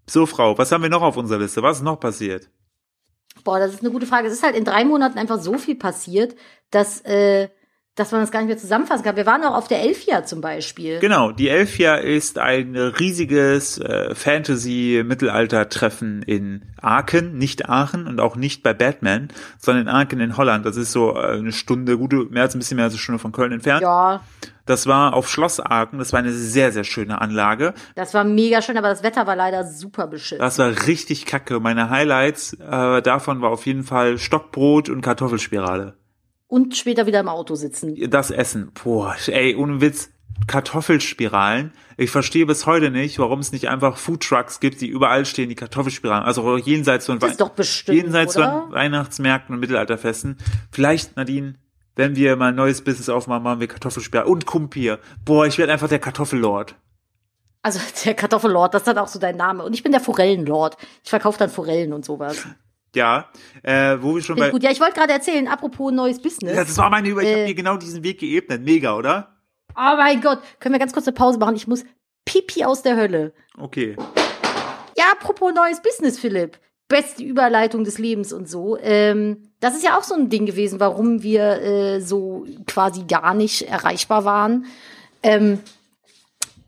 So, Frau, was haben wir noch auf unserer Liste? Was ist noch passiert? Boah, das ist eine gute Frage. Es ist halt in drei Monaten einfach so viel passiert, dass, äh, dass man das gar nicht mehr zusammenfassen kann. Wir waren auch auf der Elfia zum Beispiel. Genau, die Elfia ist ein riesiges äh, Fantasy-Mittelalter-Treffen in Aachen, nicht Aachen und auch nicht bei Batman, sondern in Aachen in Holland. Das ist so äh, eine Stunde, gute, mehr als ein bisschen mehr als eine Stunde von Köln entfernt. Ja, Das war auf Schloss Aachen, das war eine sehr, sehr schöne Anlage. das war mega schön, aber das Wetter war leider super beschissen. Das war richtig kacke. Meine Highlights äh, davon war auf jeden Fall Stockbrot und Kartoffelspirale. Und später wieder im Auto sitzen. das Essen, boah, ey, ohne Witz, Kartoffelspiralen. Ich verstehe bis heute nicht, warum es nicht einfach Foodtrucks gibt, die überall stehen, die Kartoffelspiralen. Also jenseits von, bestimmt, jenseits von Weihnachtsmärkten und Mittelalterfesten. Vielleicht, Nadine, wenn wir mal ein neues Business aufmachen, machen wir Kartoffelspiralen und Kumpir. Boah, ich werde einfach der Kartoffellord. Also der Kartoffellord, das ist dann auch so dein Name. Und ich bin der Forellenlord. Ich verkaufe dann Forellen und sowas. Ja, äh, wo wir schon Finde bei... gut. Ja, ich wollte gerade erzählen, apropos neues Business. Ja, das war meine Über... Ich habe Äh. dir genau diesen Weg geebnet. Mega, oder? oh mein Gott. Können wir ganz kurz eine Pause machen? Ich muss Pipi aus der Hölle. Okay. Ja, apropos neues Business, Philipp. Beste Überleitung des Lebens und so. Ähm, das ist ja auch so ein Ding gewesen, warum wir äh, so quasi gar nicht erreichbar waren. Ähm,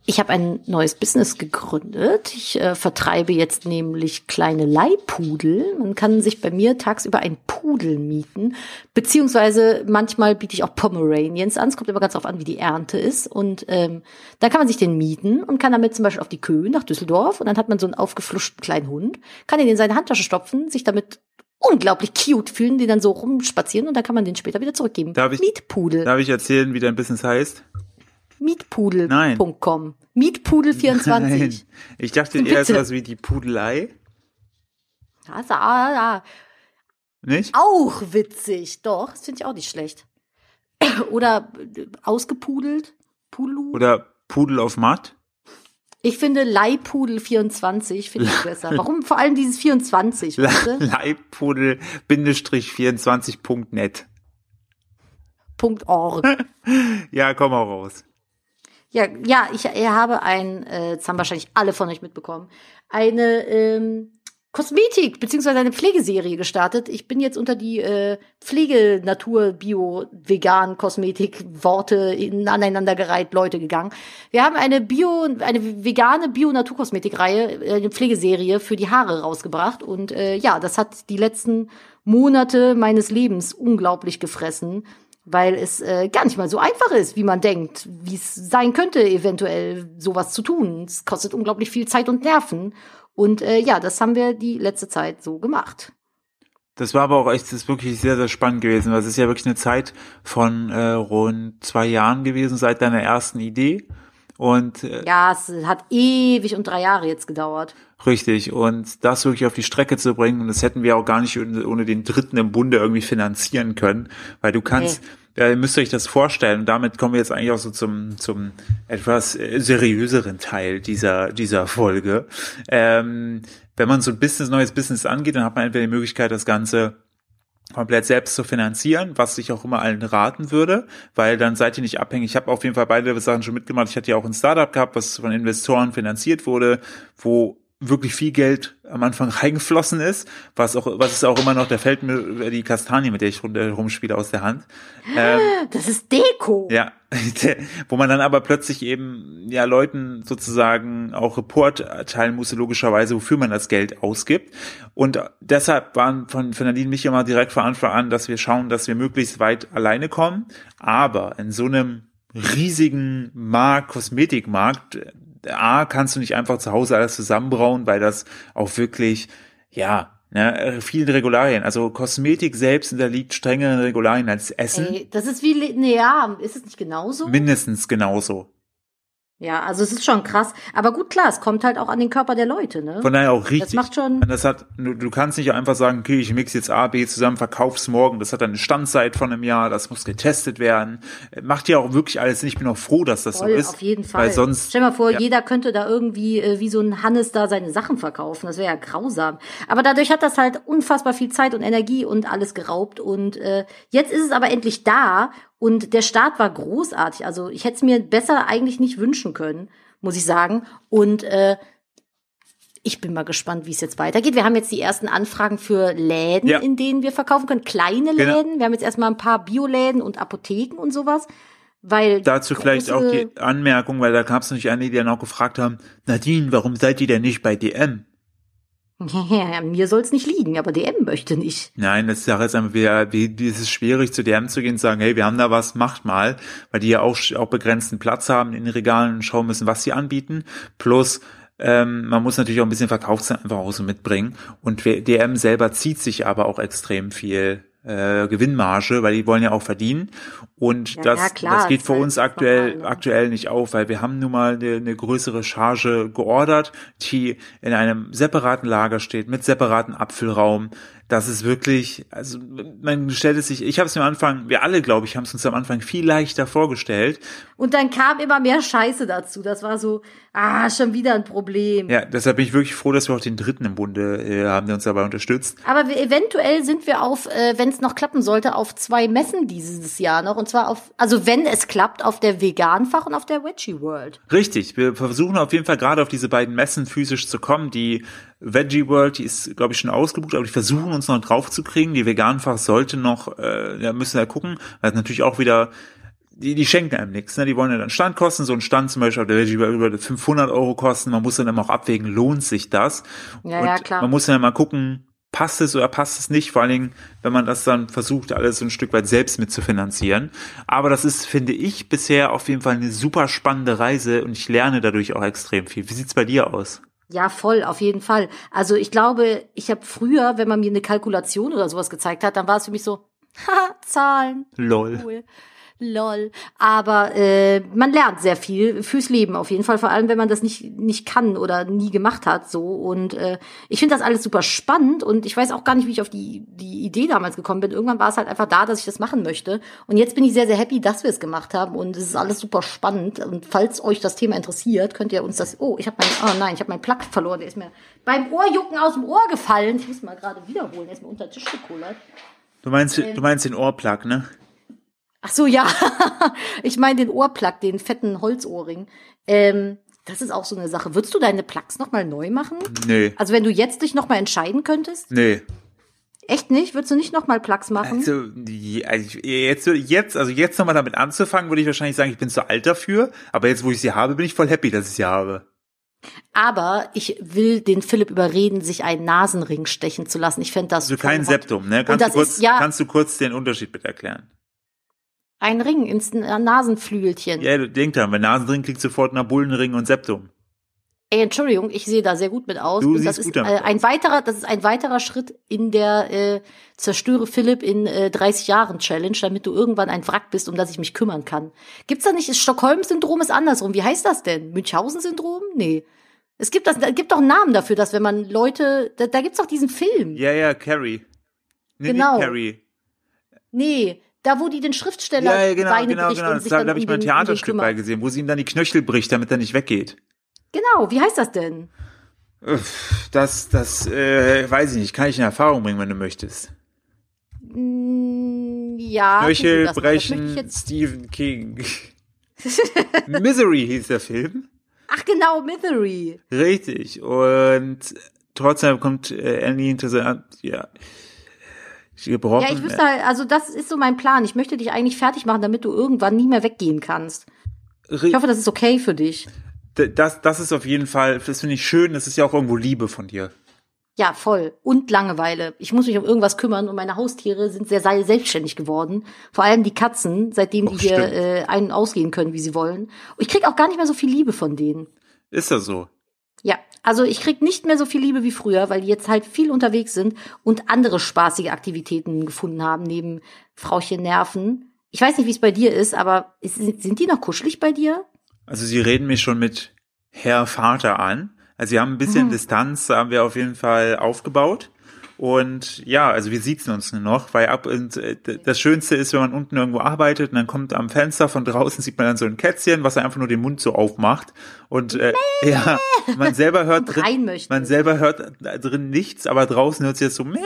ich habe ein neues Business gegründet. Ich äh, vertreibe jetzt nämlich kleine Leihpudel. Man kann sich bei mir tagsüber einen Pudel mieten. Beziehungsweise manchmal biete ich auch Pomeranians an. Es kommt immer ganz drauf an, wie die Ernte ist. Und ähm, dann kann man sich den mieten und kann damit zum Beispiel auf die Köhe nach Düsseldorf. Und dann hat man so einen aufgefluschten kleinen Hund, kann ihn in seine Handtasche stopfen, sich damit unglaublich cute fühlen, die dann so rumspazieren und dann kann man den später wieder zurückgeben. Darf ich- Mietpudel. Darf ich erzählen, wie dein Business heißt? Mietpudel.com. Mietpudel24. Nein. Ich dachte eher sowas wie die Pudelei. Ist ah, ah, Nicht? auch witzig. Doch, das finde ich auch nicht schlecht. Oder äh, ausgepudelt. Pudelu. Oder Pudel auf Matt. Ich finde Leihpudel 24 finde ich besser. Warum vor allem dieses 24? Weißt du? Leihpudel-24.net. .org. Ja, komm auch raus. Ja, ja, ich, ich habe ein, äh, das haben wahrscheinlich alle von euch mitbekommen, eine ähm, Kosmetik beziehungsweise eine Pflegeserie gestartet. Ich bin jetzt unter die äh, Pflege, Natur, Bio, Vegan, Kosmetik, Worte in, aneinandergereiht Leute gegangen. Wir haben eine Bio, eine vegane Bio-Naturkosmetik-Reihe, äh, eine Pflegeserie für die Haare rausgebracht. Und äh, ja, das hat die letzten Monate meines Lebens unglaublich gefressen weil es äh, gar nicht mal so einfach ist, wie man denkt, wie es sein könnte, eventuell sowas zu tun. Es kostet unglaublich viel Zeit und Nerven. Und äh, ja, das haben wir die letzte Zeit so gemacht. Das war aber auch echt, das ist wirklich sehr, sehr spannend gewesen, weil es ist ja wirklich eine Zeit von äh, rund zwei Jahren gewesen seit deiner ersten Idee. Und äh, ja, es hat ewig und drei Jahre jetzt gedauert. Richtig. Und das wirklich auf die Strecke zu bringen, und das hätten wir auch gar nicht ohne den Dritten im Bunde irgendwie finanzieren können, weil du kannst, nee ja, ihr müsst euch das vorstellen. Und damit kommen wir jetzt eigentlich auch so zum, zum etwas seriöseren Teil dieser, dieser Folge. Ähm, wenn man so ein Business, neues Business angeht, dann hat man entweder die Möglichkeit, das Ganze komplett selbst zu finanzieren, was ich auch immer allen raten würde, weil dann seid ihr nicht abhängig. Ich habe auf jeden Fall beide Sachen schon mitgemacht. Ich hatte ja auch ein Startup gehabt, was von Investoren finanziert wurde, wo wirklich viel Geld am Anfang reingeflossen ist, was auch, was ist auch immer noch, der fällt mir die Kastanie, mit der ich rumspiele, aus der Hand. Ähm, das ist Deko. Ja, wo man dann aber plötzlich eben ja Leuten sozusagen auch Report erteilen musste, logischerweise, wofür man das Geld ausgibt. Und deshalb waren von, von Nadine mich immer direkt von Anfang an, dass wir schauen, dass wir möglichst weit alleine kommen. Aber in so einem riesigen Markt, Kosmetikmarkt, A, kannst du nicht einfach zu Hause alles zusammenbrauen, weil das auch wirklich, ja, ne, vielen Regularien. Also Kosmetik selbst unterliegt strengeren Regularien als Essen. Ey, das ist wie, ne, ja, ist es nicht genauso? Mindestens genauso. Ja, also es ist schon krass. Aber gut, klar, es kommt halt auch an den Körper der Leute, ne? Von daher auch richtig. Das macht schon. Das hat, du, du kannst nicht einfach sagen, okay, ich mix jetzt A, B zusammen, verkauf's morgen. Das hat eine Standzeit von einem Jahr, das muss getestet werden. Macht ja auch wirklich alles Sinn. Ich bin auch froh, dass das Voll, so ist. Auf jeden Fall. Weil sonst. Stell mal vor, ja. jeder könnte da irgendwie äh, wie so ein Hannes da seine Sachen verkaufen. Das wäre ja grausam. Aber dadurch hat das halt unfassbar viel Zeit und Energie und alles geraubt. Und äh, jetzt ist es aber endlich da und der Start war großartig. Also ich hätte es mir besser eigentlich nicht wünschen können muss ich sagen. Und äh, ich bin mal gespannt, wie es jetzt weitergeht. Wir haben jetzt die ersten Anfragen für Läden, ja. in denen wir verkaufen können. Kleine genau. Läden. Wir haben jetzt erstmal ein paar Bioläden und Apotheken und sowas. Weil Dazu vielleicht auch die Anmerkung, weil da gab es natürlich einige, die dann auch gefragt haben, Nadine, warum seid ihr denn nicht bei DM? Ja, mir soll es nicht liegen, aber DM möchte nicht. Nein, das ist ja jetzt einfach wieder, wie, es ist schwierig zu DM zu gehen und sagen, hey, wir haben da was, macht mal, weil die ja auch, auch begrenzten Platz haben in den Regalen und schauen müssen, was sie anbieten. Plus, ähm, man muss natürlich auch ein bisschen so mitbringen. Und DM selber zieht sich aber auch extrem viel äh, Gewinnmarge, weil die wollen ja auch verdienen. Und ja, das, ja, klar, das geht für uns aktuell, normal, aktuell nicht auf, weil wir haben nun mal eine, eine größere Charge geordert, die in einem separaten Lager steht, mit separaten Abfüllraum, das ist wirklich, also man stellt es sich, ich habe es mir am Anfang, wir alle, glaube ich, haben es uns am Anfang viel leichter vorgestellt. Und dann kam immer mehr Scheiße dazu. Das war so, ah, schon wieder ein Problem. Ja, deshalb bin ich wirklich froh, dass wir auch den Dritten im Bunde äh, haben, der uns dabei unterstützt. Aber wir, eventuell sind wir auf, äh, wenn es noch klappen sollte, auf zwei Messen dieses Jahr noch. Und zwar auf, also wenn es klappt, auf der Veganfach und auf der Veggie World. Richtig, wir versuchen auf jeden Fall gerade auf diese beiden Messen physisch zu kommen, die Veggie World, die ist, glaube ich, schon ausgebucht, aber die versuchen uns noch drauf zu kriegen. Die Veganfach sollte noch, äh, ja, müssen wir gucken, weil natürlich auch wieder die, die schenken einem nichts. Ne? Die wollen ja dann Standkosten. So ein Stand zum Beispiel auf der Veggie World über 500 Euro kosten. Man muss dann immer auch abwägen, lohnt sich das? Ja, und ja, klar. Man muss dann mal gucken, passt es oder passt es nicht, vor allen Dingen, wenn man das dann versucht, alles so ein Stück weit selbst mitzufinanzieren. Aber das ist, finde ich, bisher auf jeden Fall eine super spannende Reise und ich lerne dadurch auch extrem viel. Wie sieht's bei dir aus? Ja, voll, auf jeden Fall. Also ich glaube, ich habe früher, wenn man mir eine Kalkulation oder sowas gezeigt hat, dann war es für mich so, haha, Zahlen. Lol. Cool. Lol. Aber äh, man lernt sehr viel fürs Leben auf jeden Fall, vor allem wenn man das nicht nicht kann oder nie gemacht hat so. Und äh, ich finde das alles super spannend und ich weiß auch gar nicht, wie ich auf die die Idee damals gekommen bin. Irgendwann war es halt einfach da, dass ich das machen möchte. Und jetzt bin ich sehr sehr happy, dass wir es gemacht haben und es ist alles super spannend. Und falls euch das Thema interessiert, könnt ihr uns das. Oh, ich habe mein oh nein, ich habe meinen Plug verloren. Der ist mir beim Ohrjucken aus dem Ohr gefallen. Ich muss mal gerade wiederholen. Der ist mir unter den Tisch gekullert. Du meinst, du meinst den Ohrplug, ne? Ach so, ja. ich meine den Ohrplug, den fetten Holzohrring. Ähm, das ist auch so eine Sache. Würdest du deine Plugs nochmal neu machen? Nee. Also wenn du jetzt dich nochmal entscheiden könntest? Nee. Echt nicht? Würdest du nicht nochmal Plugs machen? Also, also jetzt, jetzt, also jetzt nochmal damit anzufangen, würde ich wahrscheinlich sagen, ich bin zu alt dafür. Aber jetzt, wo ich sie habe, bin ich voll happy, dass ich sie habe. Aber ich will den Philipp überreden, sich einen Nasenring stechen zu lassen. Ich fände das Also kein. Septum, ne? Kannst du, kurz, ist, ja, kannst du kurz den Unterschied bitte erklären? Ein Ring ins Nasenflügelchen. Ja, du denk dran, bei Nasenring klingt sofort nach Bullenring und Septum. Ey, Entschuldigung, ich sehe da sehr gut mit aus. Du und das siehst ist äh, ein weiterer, das ist ein weiterer Schritt in der äh, Zerstöre Philipp in äh, 30 Jahren Challenge, damit du irgendwann ein Wrack bist, um das ich mich kümmern kann. Gibt's da nicht, das Stockholm-Syndrom ist andersrum. Wie heißt das denn? Münchhausen-Syndrom? Nee. Es gibt das, da gibt doch einen Namen dafür, dass wenn man Leute, da, da gibt's doch diesen Film. Ja, ja, Carrie. Nee, Genau. nicht Carrie. Nee, da wo die den Schriftsteller Ja, ja, genau, Beine genau, bricht genau. und sich da dann habe ich mal ein Theaterstück bei gesehen, wo sie ihm dann die Knöchel bricht, damit er nicht weggeht. Genau, wie heißt das denn? Das, das, äh, weiß ich nicht, kann ich in Erfahrung bringen, wenn du möchtest. Mm, ja. Knöchel brechen, Stephen King. Misery hieß der Film. Ach genau, Misery. Richtig. Und trotzdem kommt äh, Annie hinter sein, ja. Ja, ich wüsste halt, also das ist so mein Plan. Ich möchte dich eigentlich fertig machen, damit du irgendwann nie mehr weggehen kannst. Ich hoffe, das ist okay für dich. Das, das ist auf jeden Fall, das finde ich schön, das ist ja auch irgendwo Liebe von dir. Ja, voll. Und Langeweile. Ich muss mich um irgendwas kümmern und meine Haustiere sind sehr selbstständig geworden. Vor allem die Katzen, seitdem die Och, hier äh, einen ausgehen können, wie sie wollen. Und ich krieg auch gar nicht mehr so viel Liebe von denen. Ist das so? Ja, also ich krieg nicht mehr so viel Liebe wie früher, weil die jetzt halt viel unterwegs sind und andere spaßige Aktivitäten gefunden haben, neben Frauchen Nerven. Ich weiß nicht, wie es bei dir ist, aber ist, sind die noch kuschelig bei dir? Also sie reden mich schon mit Herr Vater an. Also wir haben ein bisschen Mhm. Distanz, haben wir auf jeden Fall aufgebaut. Und ja, also wir siezen uns nur noch, weil ab und äh, das Schönste ist, wenn man unten irgendwo arbeitet und dann kommt am Fenster von draußen sieht man dann so ein Kätzchen, was einfach nur den Mund so aufmacht. Und äh, ja, man selber hört drin, man selber hört drin nichts, aber draußen hört sich jetzt so Mäh!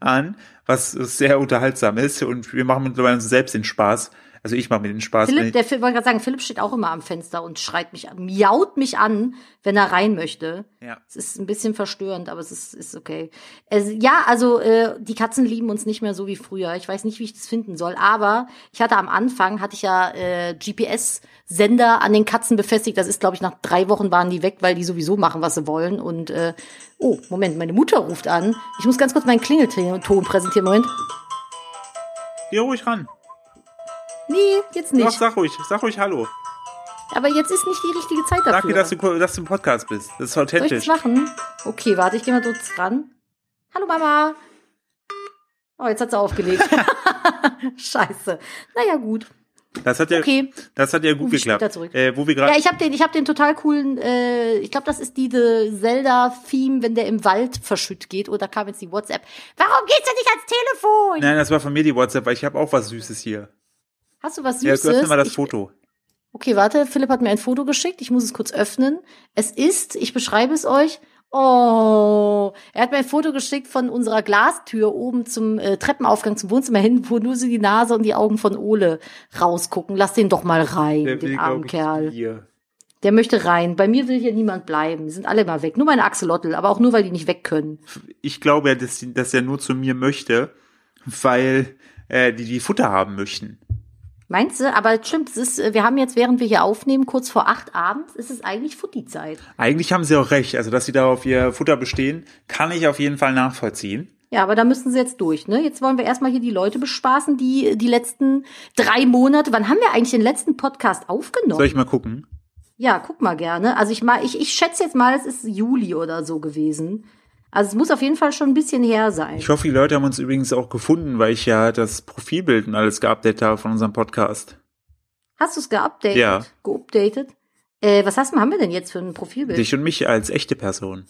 an, was sehr unterhaltsam ist. Und wir machen mittlerweile uns selbst den Spaß. Also ich mache mir den Spaß. wenn Philipp, ich- der wollte gerade sagen, Philipp steht auch immer am Fenster und schreit mich, an, miaut mich an, wenn er rein möchte. ja. Es ist ein bisschen verstörend, aber es ist, ist okay. Es, ja, also äh, die Katzen lieben uns nicht mehr so wie früher. Ich weiß nicht, wie ich das finden soll. Aber ich hatte am Anfang, hatte ich ja äh, GPS-Sender an den Katzen befestigt. Das ist, glaube ich, nach drei Wochen waren die weg, weil die sowieso machen, was sie wollen. Und äh, oh, Moment, meine Mutter ruft an. Ich muss ganz kurz meinen Klingelton präsentieren. Moment. Geh ruhig ran. Nee, jetzt Doch, nicht. sag ruhig, sag ruhig Hallo. Aber jetzt ist nicht die richtige Zeit Sag dafür. dir, dass du, dass du im Podcast bist. Das ist Soll ich authentisch. das machen? Okay, warte, ich gehe mal kurz ran. Hallo Mama. Oh, jetzt hat sie aufgelegt. Scheiße. Naja, gut. Das hat ja, Okay. das hat ja gut ich geklappt. Äh, wo wir gerade, Ja, ich habe den, ich habe den total coolen, äh, ich glaube, das ist diese Zelda-Theme, wenn der im Wald verschütt geht. Oder kam jetzt die WhatsApp. Warum geht's denn nicht ans Telefon? nein, das war von mir die WhatsApp, weil ich habe auch was Süßes hier. Hast du was Ja, Süßes? öffne mal das ich, Foto. Okay, warte, Philipp hat mir ein Foto geschickt. Ich muss es kurz öffnen. Es ist, ich beschreibe es euch. Oh, er hat mir ein Foto geschickt von unserer Glastür oben zum äh, Treppenaufgang zum Wohnzimmer hin, wo nur so die Nase und die Augen von Ole rausgucken. Lass den doch mal rein, Der den will, armen Kerl. hier. Der möchte rein. Bei mir will hier niemand bleiben. Die sind alle mal weg. Nur meine Axolotl, aber auch nur, weil die nicht weg können. Ich glaube ja, dass, dass er nur zu mir möchte, weil äh, die die Futter haben möchten. Meinst du? Aber stimmt, es ist, äh, wir haben jetzt, während wir hier aufnehmen, kurz vor acht abends, ist es eigentlich Futti-Zeit. Eigentlich haben sie auch recht. Also, dass sie da auf ihr Futter bestehen, kann ich auf jeden Fall nachvollziehen. Ja, aber da müssen sie jetzt durch, ne? Jetzt wollen wir erstmal hier die Leute bespaßen, die die letzten drei Monate, wann haben wir eigentlich den letzten Podcast aufgenommen? Soll ich mal gucken? Ja, guck mal gerne. Also ich mal, ich, ich schätze jetzt mal, es ist Juli oder so gewesen. Also es muss auf jeden Fall schon ein bisschen her sein. Ich hoffe, die Leute haben uns übrigens auch gefunden, weil ich ja das Profilbild und alles geupdatet habe von unserem Podcast. Hast du es geupdatet? Ja. Geupdatet? Äh, was hast, haben wir denn jetzt für ein Profilbild? Dich und mich als echte Person.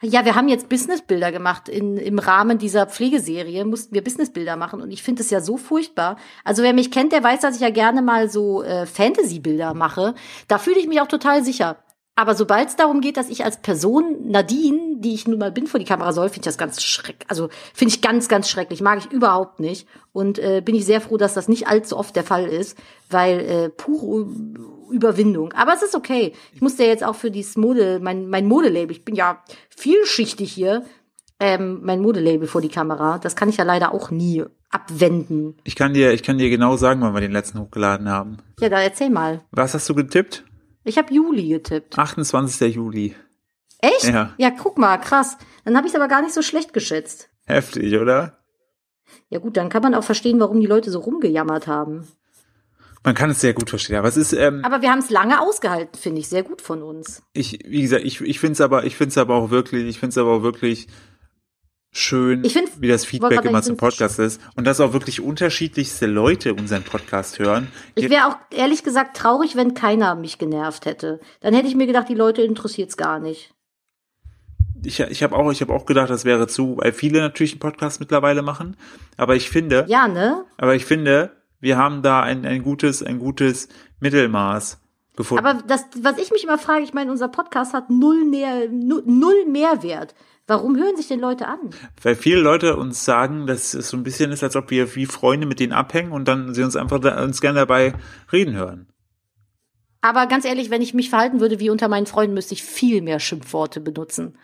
Ja, wir haben jetzt Businessbilder gemacht. In, Im Rahmen dieser Pflegeserie mussten wir Businessbilder machen und ich finde es ja so furchtbar. Also wer mich kennt, der weiß, dass ich ja gerne mal so äh, Fantasy-Bilder mache. Da fühle ich mich auch total sicher. Aber sobald es darum geht, dass ich als Person Nadine, die ich nun mal bin, vor die Kamera soll, finde ich das ganz schrecklich. Also finde ich ganz, ganz schrecklich. Mag ich überhaupt nicht. Und äh, bin ich sehr froh, dass das nicht allzu oft der Fall ist, weil äh, pure Überwindung. Aber es ist okay. Ich musste ja jetzt auch für dieses Mode, mein, mein Modelabel, ich bin ja vielschichtig hier, ähm, mein Modelabel vor die Kamera. Das kann ich ja leider auch nie abwenden. Ich kann dir, ich kann dir genau sagen, wann wir den letzten hochgeladen haben. Ja, da erzähl mal. Was hast du getippt? Ich habe Juli getippt. 28. Juli. Echt? Ja. Ja, guck mal, krass. Dann habe ich es aber gar nicht so schlecht geschätzt. Heftig, oder? Ja gut, dann kann man auch verstehen, warum die Leute so rumgejammert haben. Man kann es sehr gut verstehen, aber es ist, ähm, Aber wir haben es lange ausgehalten, finde ich, sehr gut von uns. ich, wie gesagt, ich, ich finde es aber, ich finde es aber auch wirklich, ich finde es aber auch wirklich schön, Ich find's- wie das Feedback immer zum Podcast ist und dass auch wirklich unterschiedlichste Leute unseren Podcast hören. Ich wäre auch ehrlich gesagt traurig, wenn keiner mich genervt hätte. Dann hätte ich mir gedacht, die Leute interessiert's gar nicht. ich, ich habe auch, ich habe auch gedacht, das wäre zu, weil viele natürlich einen Podcast mittlerweile machen. Aber ich finde, Ja, ne? aber ich finde, wir haben da ein, ein gutes, ein gutes Mittelmaß gefunden. Aber das, was ich mich immer frage, ich meine, unser Podcast hat null, Nähr, nu- null Mehrwert. Warum hören sich denn Leute an? weil viele Leute uns sagen, dass es so ein bisschen ist, als ob wir wie Freunde mit denen abhängen und dann sie uns einfach da, uns gerne dabei reden hören. Aber ganz ehrlich, wenn ich mich verhalten würde wie unter meinen Freunden, müsste ich viel mehr Schimpfworte benutzen.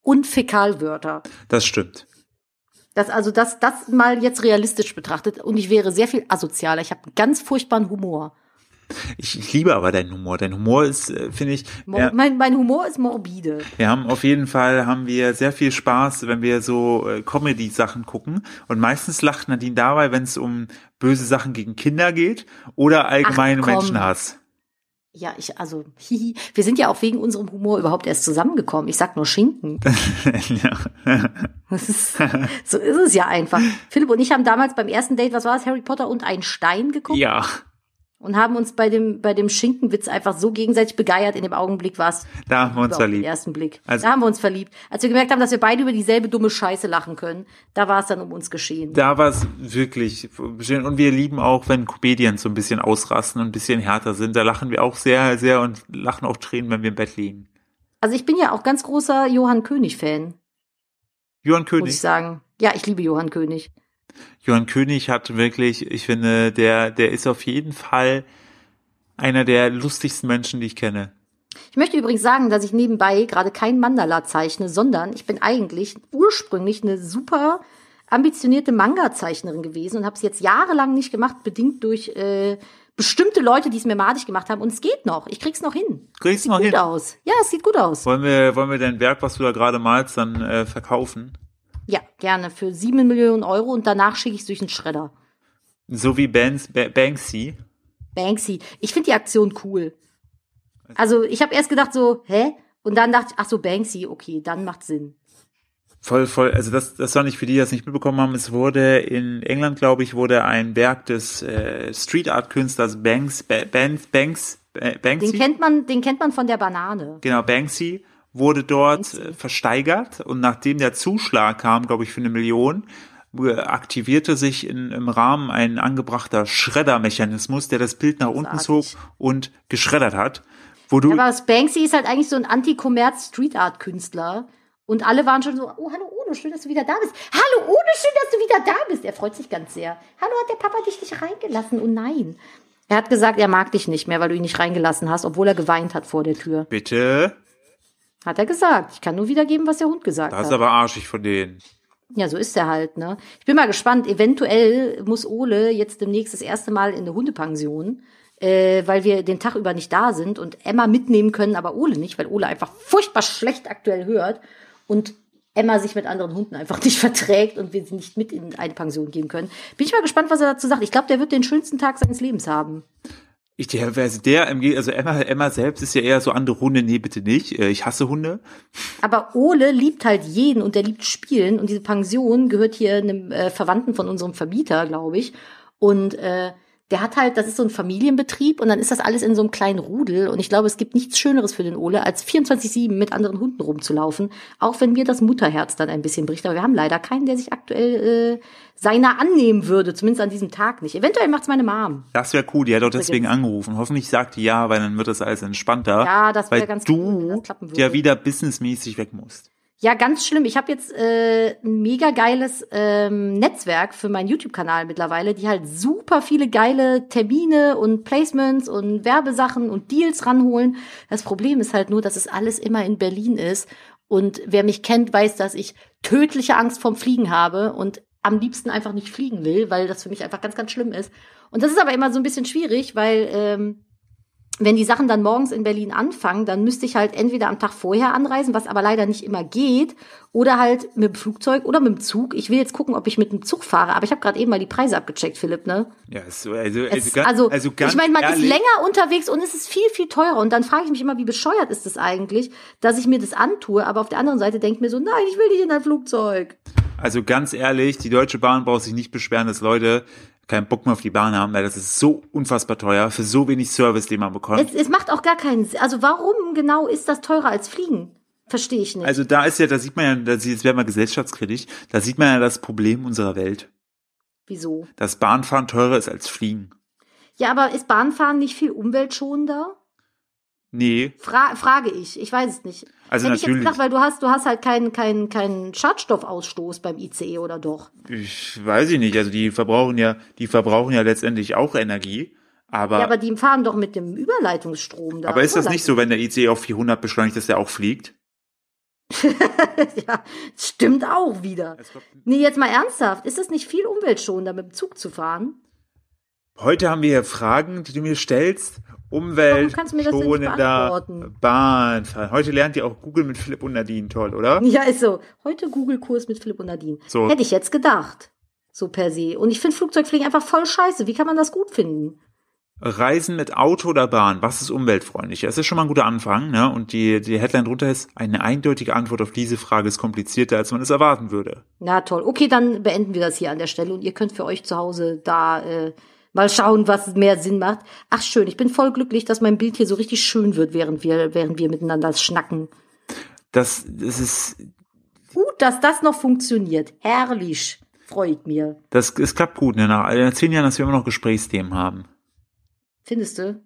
Und Fäkalwörter. Das stimmt. Das, also das, das mal jetzt realistisch betrachtet. Und ich wäre sehr viel asozialer. Ich habe einen ganz furchtbaren Humor. Ich, ich liebe aber deinen Humor. Dein Humor ist, äh, finde ich, Mor ja, mein, mein Humor ist morbide. wir haben auf jeden Fall haben wir sehr viel Spaß, wenn wir so äh, Comedy-Sachen gucken. Und meistens lacht Nadine dabei, wenn es um böse Sachen gegen Kinder geht oder allgemeine Ach. Menschenhass. Ja, ich, also, hihi. Wir sind ja auch wegen unserem Humor überhaupt erst zusammengekommen. Ich sag nur Schinken. ja. Ist, so ist es ja einfach. Philipp und ich haben damals beim ersten Date, was war es, Harry Potter und ein Stein geguckt ja, und haben uns bei dem, bei dem Schinkenwitz einfach so gegenseitig begeiert. In dem Augenblick war es da haben wir uns verliebt. ersten Blick. Also- da haben wir uns verliebt. Als wir gemerkt haben, dass wir beide über dieselbe dumme Scheiße lachen können, da war es dann um uns geschehen. Da war es wirklich schön. Und wir lieben auch, wenn Comedians so ein bisschen ausrasten und ein bisschen härter sind. Da lachen wir auch sehr, sehr und lachen auch Tränen, wenn wir im Bett liegen. Also ich bin ja auch ganz großer Johann König-Fan, Johann muss ich König. sagen. Ja, ich liebe Johann König. Johann König hat wirklich, ich finde, der, der ist auf jeden Fall einer der lustigsten Menschen, die ich kenne. Ich möchte übrigens sagen, dass ich nebenbei gerade kein Mandala zeichne, sondern ich bin eigentlich ursprünglich eine super ambitionierte Manga-Zeichnerin gewesen und habe es jetzt jahrelang nicht gemacht, bedingt durch äh, bestimmte Leute, die es mir madig gemacht haben. Und es geht noch. Ich krieg's noch hin. Kriegst du Sieht noch gut hin? aus. Ja, es sieht gut aus. Wollen wir, wollen wir dein Werk, was du da gerade malst, dann äh, verkaufen? Ja, gerne. Für sieben Millionen Euro und danach schicke ich es durch den Schredder. So wie Bans, ba Banksy. Banksy. Ich finde die Aktion cool. Also ich habe erst gedacht so, hä? Und dann dachte ich, ach so, Banksy, okay, dann macht Sinn. Voll, voll, also das, das war nicht für die, die das nicht mitbekommen haben. Es wurde in England, glaube ich, wurde ein Werk des äh, Street Art Künstlers Banks, ba Banks, Banks, äh, Den Banksy, kennt man, den kennt man von der Banane. genau, Banksy, wurde dort äh, versteigert und nachdem der Zuschlag kam, glaube ich, für eine Million, äh, aktivierte sich in, im Rahmen ein angebrachter Schreddermechanismus, der das Bild nach unten zog und geschreddert hat. Wo du, Aber Banksy ist halt eigentlich so ein Anti-Kommerz-Street-Art-Künstler. Und alle waren schon so, oh, hallo Udo, schön, dass du wieder da bist. Hallo Udo, schön, dass du wieder da bist. Er freut sich ganz sehr. Hallo, hat der Papa dich nicht reingelassen? Oh nein. Er hat gesagt, er mag dich nicht mehr, weil du ihn nicht reingelassen hast, obwohl er geweint hat vor der Tür. bitte, Hat er gesagt. Ich kann nur wiedergeben, was der Hund gesagt das ist hat. aber arschig von denen. Ja, so ist er halt, ne? Ich bin mal gespannt. Eventuell muss Ole jetzt demnächst das erste Mal in eine Hundepension, äh, weil wir den Tag über nicht da sind und Emma mitnehmen können, aber Ole nicht, weil Ole einfach furchtbar schlecht aktuell hört und Emma sich mit anderen Hunden einfach nicht verträgt und wir sie nicht mit in eine Pension geben können. Bin ich mal gespannt, was er dazu sagt. Ich glaube, der wird den schönsten Tag seines Lebens haben. Ich, der, also der, im Ge- also Emma, Emma selbst ist ja eher so andere Hunde, nee, bitte nicht. Äh, Ich hasse Hunde. Aber Ole liebt halt jeden und der liebt Spielen und diese Pension gehört hier einem äh, Verwandten von unserem Vermieter, glaube ich. Und äh, der hat halt, das ist so ein Familienbetrieb und dann ist das alles in so einem kleinen Rudel und ich glaube, es gibt nichts Schöneres für den Ole, als 24-7 mit anderen Hunden rumzulaufen, auch wenn mir das Mutterherz dann ein bisschen bricht. Aber wir haben leider keinen, der sich aktuell äh, seiner annehmen würde, zumindest an diesem Tag nicht. Eventuell macht's meine Mom. Das wäre cool, die hat auch deswegen angerufen. Hoffentlich sagt die ja, weil dann wird das alles entspannter. Ja, das wär weil ganz cool, wenn du das klappen würde. ja wieder businessmäßig weg musst. Ja, ganz schlimm. Ich habe jetzt äh, ein mega geiles ähm, Netzwerk für meinen YouTube-Kanal mittlerweile, die halt super viele geile Termine und Placements und Werbesachen und Deals ranholen. Das Problem ist halt nur, dass es alles immer in Berlin ist. Und wer mich kennt, weiß, dass ich tödliche Angst vorm Fliegen habe und am liebsten einfach nicht fliegen will, weil das für mich einfach ganz, ganz schlimm ist. Und das ist aber immer so ein bisschen schwierig, weil ähm, wenn die Sachen dann morgens in Berlin anfangen, dann müsste ich halt entweder am Tag vorher anreisen, was aber leider nicht immer geht, oder halt mit dem Flugzeug oder mit dem Zug. Ich will jetzt gucken, ob ich mit dem Zug fahre, aber ich habe gerade eben mal die Preise abgecheckt, Philipp, ne? Ja, so, also, also, Es, ganz, also, also ganz ich meine, man ehrlich, ist länger unterwegs und es ist viel, viel teurer. Und dann frage ich mich immer, wie bescheuert ist das eigentlich, dass ich mir das antue, aber auf der anderen Seite denke ich mir so, nein, ich will nicht in ein Flugzeug. Also ganz ehrlich, die Deutsche Bahn braucht sich nicht beschweren, dass Leute keinen Bock mehr auf die Bahn haben, weil das ist so unfassbar teuer für so wenig Service, den man bekommt. Es, es macht auch gar keinen Sinn. Also warum genau ist das teurer als Fliegen? Verstehe ich nicht. Also da ist ja, da sieht man ja, da sieht- jetzt werden wir gesellschaftskritisch, da sieht man ja das Problem unserer Welt, Wieso? dass Bahnfahren teurer ist als Fliegen. Ja, aber ist Bahnfahren nicht viel umweltschonender? Nee, Fra frage ich. Ich weiß es nicht. Also Hätte ich jetzt natürlich. gedacht, weil du hast, du hast halt keinen, keinen, keinen Schadstoffausstoß beim ICE oder doch? ich weiß ich nicht, also die verbrauchen ja, die verbrauchen ja letztendlich auch Energie, aber, Ja, aber die fahren doch mit dem Überleitungsstrom da. aber ist das nicht so, wenn der IC auf 400 beschleunigt, dass der auch fliegt? ja, stimmt auch wieder. Nee, jetzt mal ernsthaft. Ist es nicht viel umweltschonender, mit dem Zug zu fahren? Heute haben wir hier Fragen, die du mir stellst. Warum Umwelt, kannst du mir das denn nicht schonender beantworten? Bahnfahren. Heute lernt ihr auch Google mit Philipp und Nadine toll, oder? Ja, ist so. Heute Google-Kurs mit Philipp und Nadine. So. Hätte ich jetzt gedacht. So per se. Und ich finde Flugzeugfliegen einfach voll scheiße. Wie kann man das gut finden? Reisen mit Auto oder Bahn, was ist umweltfreundlicher? Das ist schon mal ein guter Anfang, ne? Und die, die Headline drunter ist, eine eindeutige Antwort auf diese Frage ist komplizierter, als man es erwarten würde. Na toll. Okay, dann beenden wir das hier an der Stelle und ihr könnt für euch zu Hause da äh, mal schauen, was mehr Sinn macht. Ach schön, ich bin voll glücklich, dass mein Bild hier so richtig schön wird, während wir, während wir miteinander schnacken. Das, das ist, Gut, dass das noch funktioniert. Herrlich. Freut mir. das, es klappt gut, ne? Nach zehn Jahren, dass wir immer noch Gesprächsthemen haben. Findest du?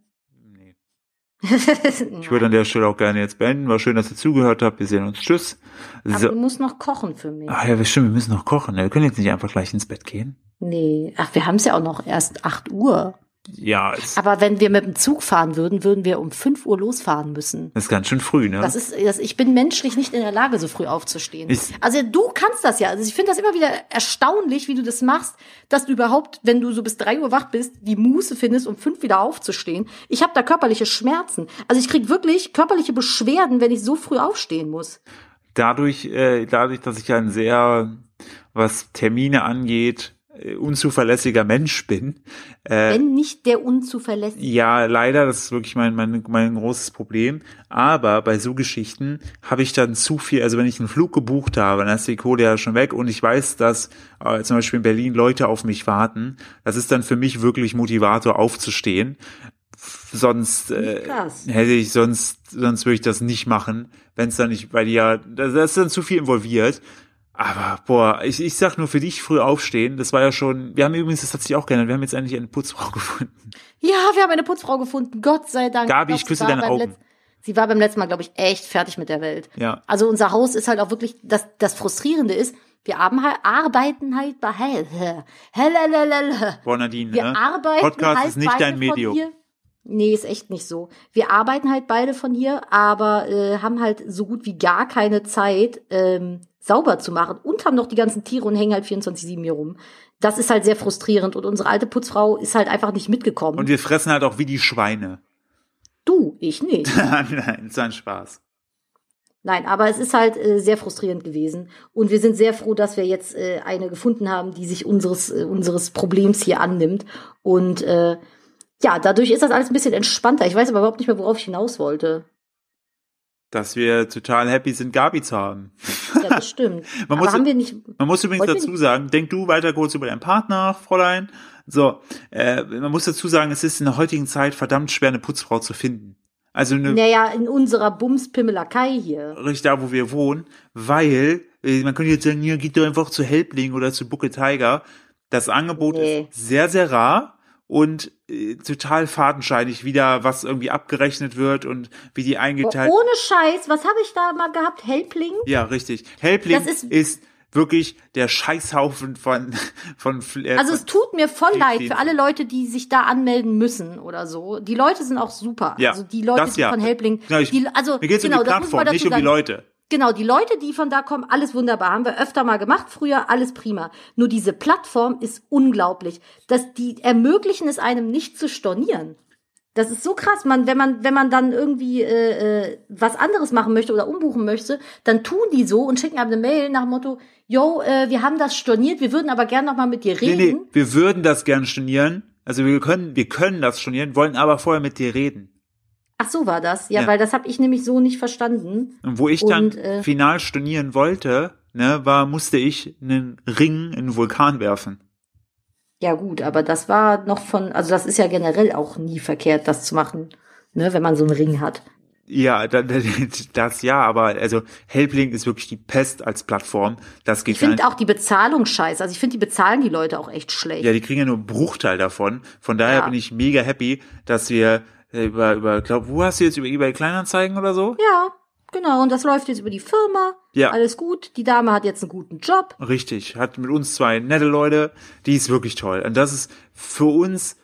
Ich würde an der Stelle auch gerne jetzt beenden. War schön, dass ihr zugehört habt. Wir sehen uns. Tschüss. Aber So. du musst noch kochen für mich. Ah ja, stimmt, wir müssen noch kochen. Wir können jetzt nicht einfach gleich ins Bett gehen. Nee. Ach, wir haben es ja auch noch erst 8 Uhr. Ja, Aber wenn wir mit dem Zug fahren würden, würden wir um 5 Uhr losfahren müssen. ist ganz schön früh, ne? Das ist, das, ich bin menschlich nicht in der Lage, so früh aufzustehen. Ist- also du kannst das ja. Also ich finde das immer wieder erstaunlich, wie du das machst, dass du überhaupt, wenn du so bis drei Uhr wach bist, die Muße findest, um fünf wieder aufzustehen. Ich habe da körperliche Schmerzen. Also ich krieg wirklich körperliche Beschwerden, wenn ich so früh aufstehen muss. dadurch, äh, dadurch, dass ich ein sehr, was Termine angeht, unzuverlässiger Mensch bin. Äh, Wenn nicht der unzuverlässige. ja, leider, das ist wirklich mein, mein, mein großes Problem. Aber bei so Geschichten habe ich dann zu viel, also wenn ich einen Flug gebucht habe, dann ist die Kohle ja schon weg und ich weiß, dass äh, zum Beispiel in Berlin Leute auf mich warten. Das ist dann für mich wirklich Motivator aufzustehen. Sonst äh, hätte ich sonst sonst würde ich das nicht machen, wenn es dann nicht, weil die ja das ist dann zu viel involviert. Aber boah, ich, ich sag nur für dich früh aufstehen, das war ja schon, wir haben übrigens, das hat sich auch geändert, wir haben jetzt endlich eine Putzfrau gefunden. Ja, wir haben eine Putzfrau gefunden. Gott sei Dank. Gabi, ich küsse deine Augen. Sie war beim letzten Mal, glaube ich, echt fertig mit der Welt. Ja. Also unser Haus ist halt auch wirklich, das, das Frustrierende ist, wir haben halt, arbeiten halt bei, hell, hell, Boah, Nadine, wir ne? arbeiten Podcast halt ist nicht beide dein Medium. Hier. Nee, ist echt nicht so. Wir arbeiten halt beide von hier, aber äh, haben halt so gut wie gar keine Zeit, ähm, sauber zu machen und haben noch die ganzen Tiere und hängen halt 24-7 hier rum. Das ist halt sehr frustrierend und unsere alte Putzfrau ist halt einfach nicht mitgekommen. Und wir fressen halt auch wie die Schweine. du, ich nicht. Nein, ist ein Spaß. Nein, aber es ist halt äh, sehr frustrierend gewesen. Und wir sind sehr froh, dass wir jetzt äh, eine gefunden haben, die sich unseres, äh, unseres Problems hier annimmt. Und äh, Ja, dadurch ist das alles ein bisschen entspannter. Ich weiß aber überhaupt nicht mehr, worauf ich hinaus wollte. Dass wir total happy sind, Gabi zu haben. Ja, das stimmt. Man muss, haben wir nicht. man muss übrigens dazu sagen, denk du weiter kurz über deinen Partner, Fräulein. So, äh, man muss dazu sagen, es ist in der heutigen Zeit verdammt schwer, eine Putzfrau zu finden. Also eine, Naja, in unserer Bumspimmelakei hier. richtig da, wo wir wohnen, weil, äh, man könnte jetzt sagen, ja, geht doch einfach zu Helpling oder zu Bucke Tiger. Das Angebot Nee. ist sehr, sehr rar und äh, total fadenscheinig, wie da was irgendwie abgerechnet wird und wie die Oh, eingeteilt ohne Scheiß, was habe ich da mal gehabt? Helpling? Ja, richtig. Helpling ist- ist, wirklich der Scheißhaufen von, von, äh, Also es tut mir voll leid für alle Leute, die sich da anmelden müssen oder so. Die Leute sind auch super. Ja, also die Leute das ja. von Helpling. Genau, ich- die, also mir geht's genau, um die man Plattform, nicht um die. Leute. Genau, die Leute, die von da kommen, alles wunderbar. Haben wir öfter mal gemacht früher, alles prima. Nur diese Plattform ist unglaublich. Dass die ermöglichen es einem nicht zu stornieren. Das ist so krass. Man, wenn man, wenn man dann irgendwie äh, äh, was anderes machen möchte oder umbuchen möchte, dann tun die so und schicken einem eine Mail nach dem Motto, yo, äh, wir haben das storniert, wir würden aber gern noch mal mit dir Nee, reden. nee, wir würden das gern stornieren. Also wir können, wir können das stornieren, wollen aber vorher mit dir reden. Ach so war das. Ja, Ja. weil das habe ich nämlich so nicht verstanden. Und wo ich dann Und, äh, final stornieren wollte, ne, war, musste ich einen Ring in den Vulkan werfen. Ja gut, aber das war noch von, also das ist ja generell auch nie verkehrt, das zu machen, ne, wenn man so einen Ring hat. Ja, da- da- das ja, aber also Helpling ist wirklich die Pest als Plattform. Das geht Ich finde auch die Bezahlung scheiße. Also ich finde, die bezahlen die Leute auch echt schlecht. Ja, die kriegen ja nur einen Bruchteil davon. Von daher Ja. bin ich mega happy, dass wir über, über, glaub, wo hast du jetzt über eBay Kleinanzeigen oder so? Ja, genau. Und das läuft jetzt über die Firma. Ja. Alles gut. Die Dame hat jetzt einen guten Job. Richtig, hat mit uns zwei nette Leute, die ist wirklich toll. Und das ist für uns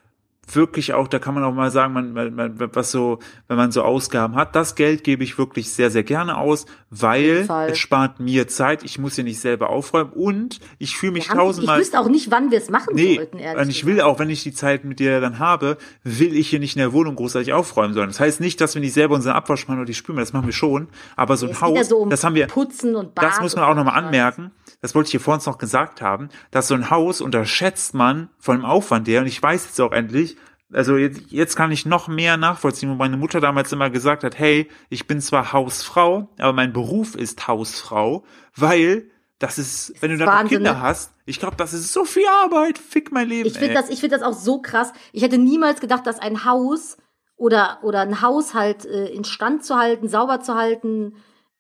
wirklich auch, da kann man auch mal sagen, man, man, man, was so, wenn man so Ausgaben hat, das Geld gebe ich wirklich sehr, sehr gerne aus, weil es spart mir Zeit, ich muss hier nicht selber aufräumen und ich fühle mich Wir haben, ich tausendmal. wüsste auch nicht, wann wir es machen Nee, sollten, ehrlich und ich will auch, wenn ich die Zeit mit dir dann habe, will ich hier nicht in der Wohnung großartig aufräumen sollen. Das heißt nicht, dass wir nicht selber unseren Abwasch machen oder die spülen, das machen wir schon, aber so ein ja Haus, so um das haben wir, Putzen und Bad das muss man auch nochmal anmerken, das wollte ich hier vor uns noch gesagt haben, dass so ein Haus unterschätzt man von dem Aufwand her, und ich weiß jetzt auch endlich, also jetzt, jetzt kann ich noch mehr nachvollziehen, wo meine Mutter damals immer gesagt hat, hey, ich bin zwar Hausfrau, aber mein Beruf ist Hausfrau, weil das ist, wenn du dann Kinder ne? hast, ich glaube, das ist so viel Arbeit, fick mein Leben. Ich finde das, ich finde das auch so krass. Ich hätte niemals gedacht, dass ein Haus oder, oder ein Haushalt äh, instand zu halten, sauber zu halten,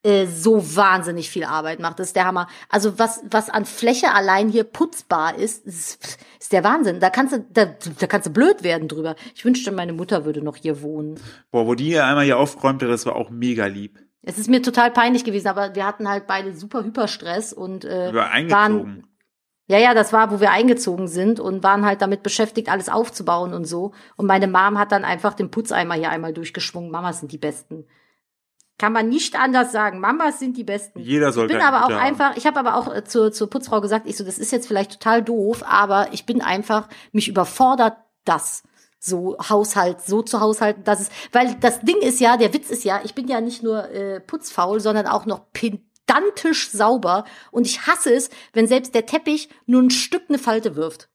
äh, so wahnsinnig viel Arbeit macht. Das ist der Hammer. Also was, was an Fläche allein hier putzbar ist, ist, ist der Wahnsinn. Da kannst du, da, da kannst du blöd werden drüber. Ich wünschte, meine Mutter würde noch hier wohnen. Boah, wo die einmal hier aufgeräumt hat, das war auch mega lieb. Es ist mir total peinlich gewesen, aber wir hatten halt beide super Hyperstress und äh, Wir waren eingezogen. Ja, ja, das war, wo wir eingezogen sind und waren halt damit beschäftigt, alles aufzubauen und so. Und meine Mom hat dann einfach den Putzeimer hier einmal durchgeschwungen. Mamas sind die Besten. Kann man nicht anders sagen. Mamas sind die Besten. Jeder soll Ich bin aber auch haben. einfach, ich habe aber auch äh, zur, zur Putzfrau gesagt, ich so, das ist jetzt vielleicht total doof, aber ich bin einfach, mich überfordert das so Haushalt, so zu haushalten, dass es, weil das Ding ist ja, der Witz ist ja, ich bin ja nicht nur äh, putzfaul, sondern auch noch pedantisch sauber und ich hasse es, wenn selbst der Teppich nur ein Stück eine Falte wirft.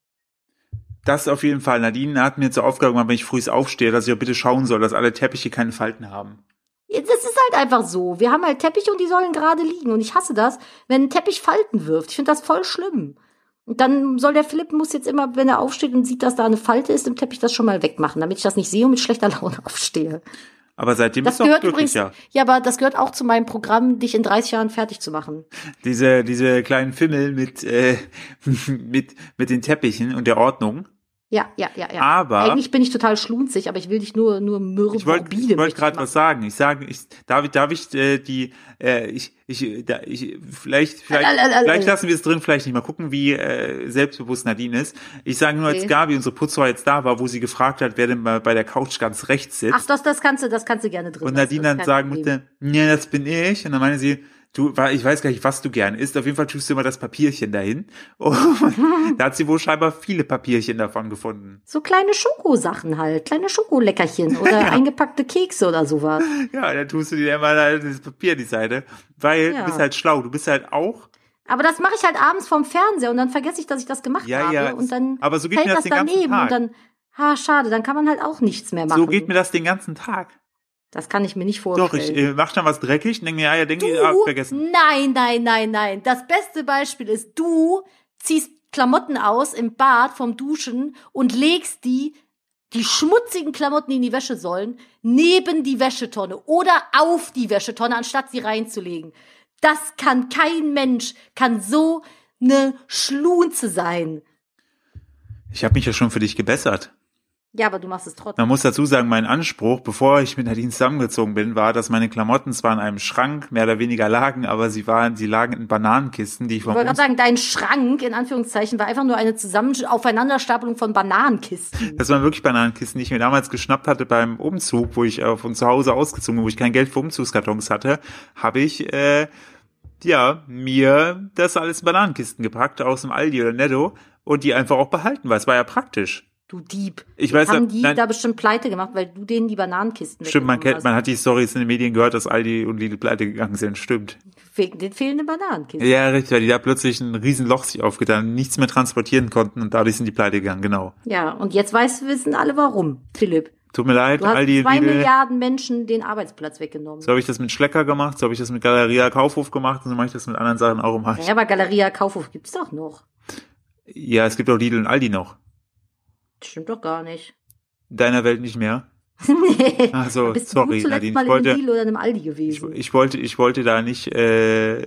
Das auf jeden Fall. Nadine hat mir zur Aufgabe gemacht, wenn ich früh aufstehe, dass ich auch bitte schauen soll, dass alle Teppiche keine Falten haben. Das ist halt einfach so. Wir haben halt Teppiche und die sollen gerade liegen. Und ich hasse das, wenn ein Teppich Falten wirft. Ich finde das voll schlimm. Und dann soll der Philipp muss jetzt immer, wenn er aufsteht und sieht, dass da eine Falte ist im Teppich, das schon mal wegmachen, damit ich das nicht sehe und mit schlechter Laune aufstehe. Aber seitdem Das ist gehört übrigens, ja. ja, aber das gehört auch zu meinem Programm, dich in 30 Jahren fertig zu machen. Diese, diese kleinen Fimmel mit, äh, mit, mit den Teppichen und der Ordnung. Ja, ja, ja, ja. Aber- Eigentlich bin ich total schlunzig, aber ich will dich nur, nur mürbe, Ich wollte wollt möchte gerade was sagen. Ich sage, ich, darf ich, darf ich äh, die, äh, ich, ich, da, ich, vielleicht, vielleicht, Lalalala. vielleicht lassen wir es drin, vielleicht nicht. Mal gucken, wie äh, selbstbewusst Nadine ist. Ich sage nur, als. Gabi, unsere Putzfrau jetzt da war, wo sie gefragt hat, wer denn mal bei der Couch ganz rechts sitzt. Ach, das, das kannst du, das kannst du gerne drin Und Nadine dann sagen Problem. musste, ja, das bin ich. Und dann meine sie, du, ich weiß gar nicht, was du gern isst. Auf jeden Fall tust du immer das Papierchen dahin. Und da hat sie wohl scheinbar viele Papierchen davon gefunden. So kleine Schokosachen halt, kleine Schokoleckerchen oder eingepackte Kekse oder sowas. Ja, dann tust du dir immer da das Papier an die Seite. Weil Ja. du bist halt schlau. Du bist halt auch Aber das mache ich halt abends vorm Fernseher und dann vergesse ich, dass ich das gemacht Ja, habe ja, und dann aber so geht fällt mir das das daneben Tag. und dann Ha, schade, dann kann man halt auch nichts mehr machen. So geht mir das den ganzen Tag. Das kann ich mir nicht vorstellen. Doch, ich äh, mach dann was dreckig und denke, ja, ja, denke ich, ah, vergessen. Nein, nein, nein, nein. Das beste Beispiel ist, du ziehst Klamotten aus im Bad vom Duschen und legst die, die schmutzigen Klamotten, die in die Wäsche sollen, neben die Wäschetonne oder auf die Wäschetonne, anstatt sie reinzulegen. Das kann kein Mensch, kann so ne Schlunze sein. Ich habe mich ja schon für dich gebessert. Ja, aber du machst es trotzdem. Man muss dazu sagen, mein Anspruch, bevor ich mit Nadine zusammengezogen bin, war, dass meine Klamotten zwar in einem Schrank mehr oder weniger lagen, aber sie waren, sie lagen in Bananenkisten, die ich Ich vom wollte gerade sagen, dein Schrank, in Anführungszeichen, war einfach nur eine Zusammen Aufeinanderstapelung von Bananenkisten. Das waren wirklich Bananenkisten, die ich mir damals geschnappt hatte beim Umzug, wo ich äh, von zu Hause ausgezogen bin, wo ich kein Geld für Umzugskartons hatte, habe ich äh, ja mir das alles in Bananenkisten gepackt aus dem Aldi oder Netto und die einfach auch behalten, weil es war ja praktisch. Du Dieb. Ich weiß, haben die nein. da bestimmt pleite gemacht, weil du denen die Bananenkisten Stimmt, man kennt, hast. man hat die Stories in den Medien gehört, dass Aldi und Lidl pleite gegangen sind. Stimmt. Wegen den fehlenden Bananenkisten. Ja, richtig, weil die da plötzlich ein riesen Loch sich aufgetan, nichts mehr transportieren konnten und dadurch sind die pleite gegangen, genau. Ja, und jetzt weiß, wissen alle warum, Philipp. Tut mir leid, Du hast Aldi, zwei Lidl. Milliarden Menschen den Arbeitsplatz weggenommen. So habe ich das mit Schlecker gemacht, so habe ich das mit Galeria Kaufhof gemacht und so mache ich das mit anderen Sachen auch immer. Ja, aber Galeria Kaufhof gibt's doch noch. Ja, es gibt auch Lidl und Aldi noch. Stimmt doch gar nicht. In deiner Welt nicht mehr. nee. Ach so, Bist sorry, du Nadine. mal Ich in wollte, Lidl oder in einem Aldi ich, gewesen? ich wollte, ich wollte da nicht äh,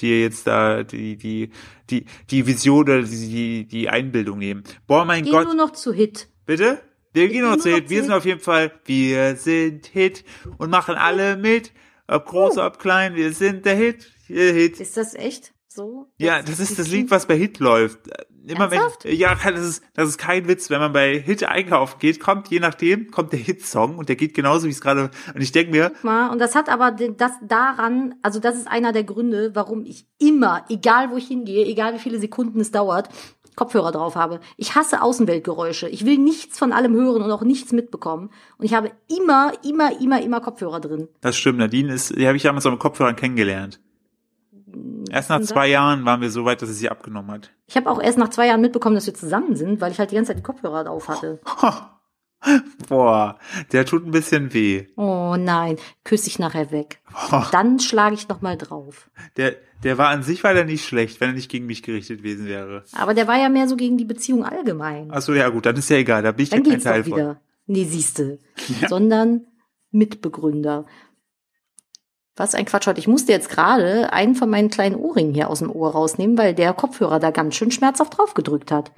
dir jetzt da die die die die Vision oder die die Einbildung nehmen. Boah, mein Geh Gott, nur noch zu Hit. bitte. Wir gehen gehen noch nur zu Hit. Wir sind Hit. auf jeden Fall, wir sind Hit und machen alle mit, ob groß, Oh. ob klein. Wir sind der Hit, der Hit. Ist das echt so? Ja, das ist das Lied, was bei Hit läuft. Immer Ernsthaft? wenn, ja, das ist, das ist kein Witz. Wenn man bei Hit einkaufen geht, kommt, je nachdem, kommt der Hit-Song und der geht genauso, wie es gerade, und ich denke mir, Mal, und das hat aber das daran, also das ist einer der Gründe, warum ich immer, egal wo ich hingehe, egal wie viele Sekunden es dauert, Kopfhörer drauf habe. Ich hasse Außenweltgeräusche. Ich will nichts von allem hören und auch nichts mitbekommen. Und ich habe immer, immer, immer, immer Kopfhörer drin. das stimmt, Nadine ist, die habe ich damals auch mit Kopfhörern kennengelernt. Erst nach zwei Jahren waren wir so weit, dass sie sie abgenommen hat. Ich habe auch erst nach zwei Jahren mitbekommen, dass wir zusammen sind, weil ich halt die ganze Zeit die Kopfhörer drauf hatte. Boah, der tut ein bisschen weh. Oh nein, küsse ich nachher weg. Boah, Dann schlage ich noch mal drauf. der, der war an sich war der nicht schlecht, wenn er nicht gegen mich gerichtet gewesen wäre. Aber der war ja mehr so gegen die Beziehung allgemein. Achso, ja gut, dann ist ja egal, da bin ich Dann ja kein geht's doch Teil von. wieder. Nee, siehste. Ja. Sondern Mitbegründer. Was ein Quatsch heute. Ich musste jetzt gerade einen von meinen kleinen Ohrringen hier aus dem Ohr rausnehmen, weil der Kopfhörer da ganz schön schmerzhaft drauf gedrückt hat.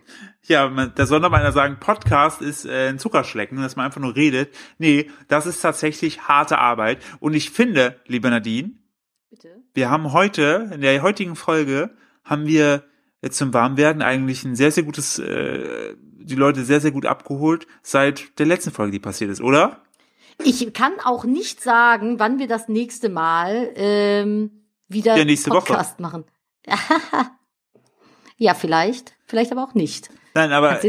Ja, man, da soll noch mal einer sagen, Podcast ist äh, ein Zuckerschlecken, dass man einfach nur redet. Nee, das ist tatsächlich harte Arbeit. Und ich finde, liebe Nadine, Bitte? wir haben heute, in der heutigen Folge, haben wir jetzt zum Warmwerden eigentlich ein sehr, sehr gutes, äh, die Leute sehr, sehr gut abgeholt seit der letzten Folge, die passiert ist, oder? Ich kann auch nicht sagen, wann wir das nächste Mal ähm, wieder Ja, nächste Woche. Podcast machen. ja, vielleicht. Vielleicht aber auch nicht. Nein, aber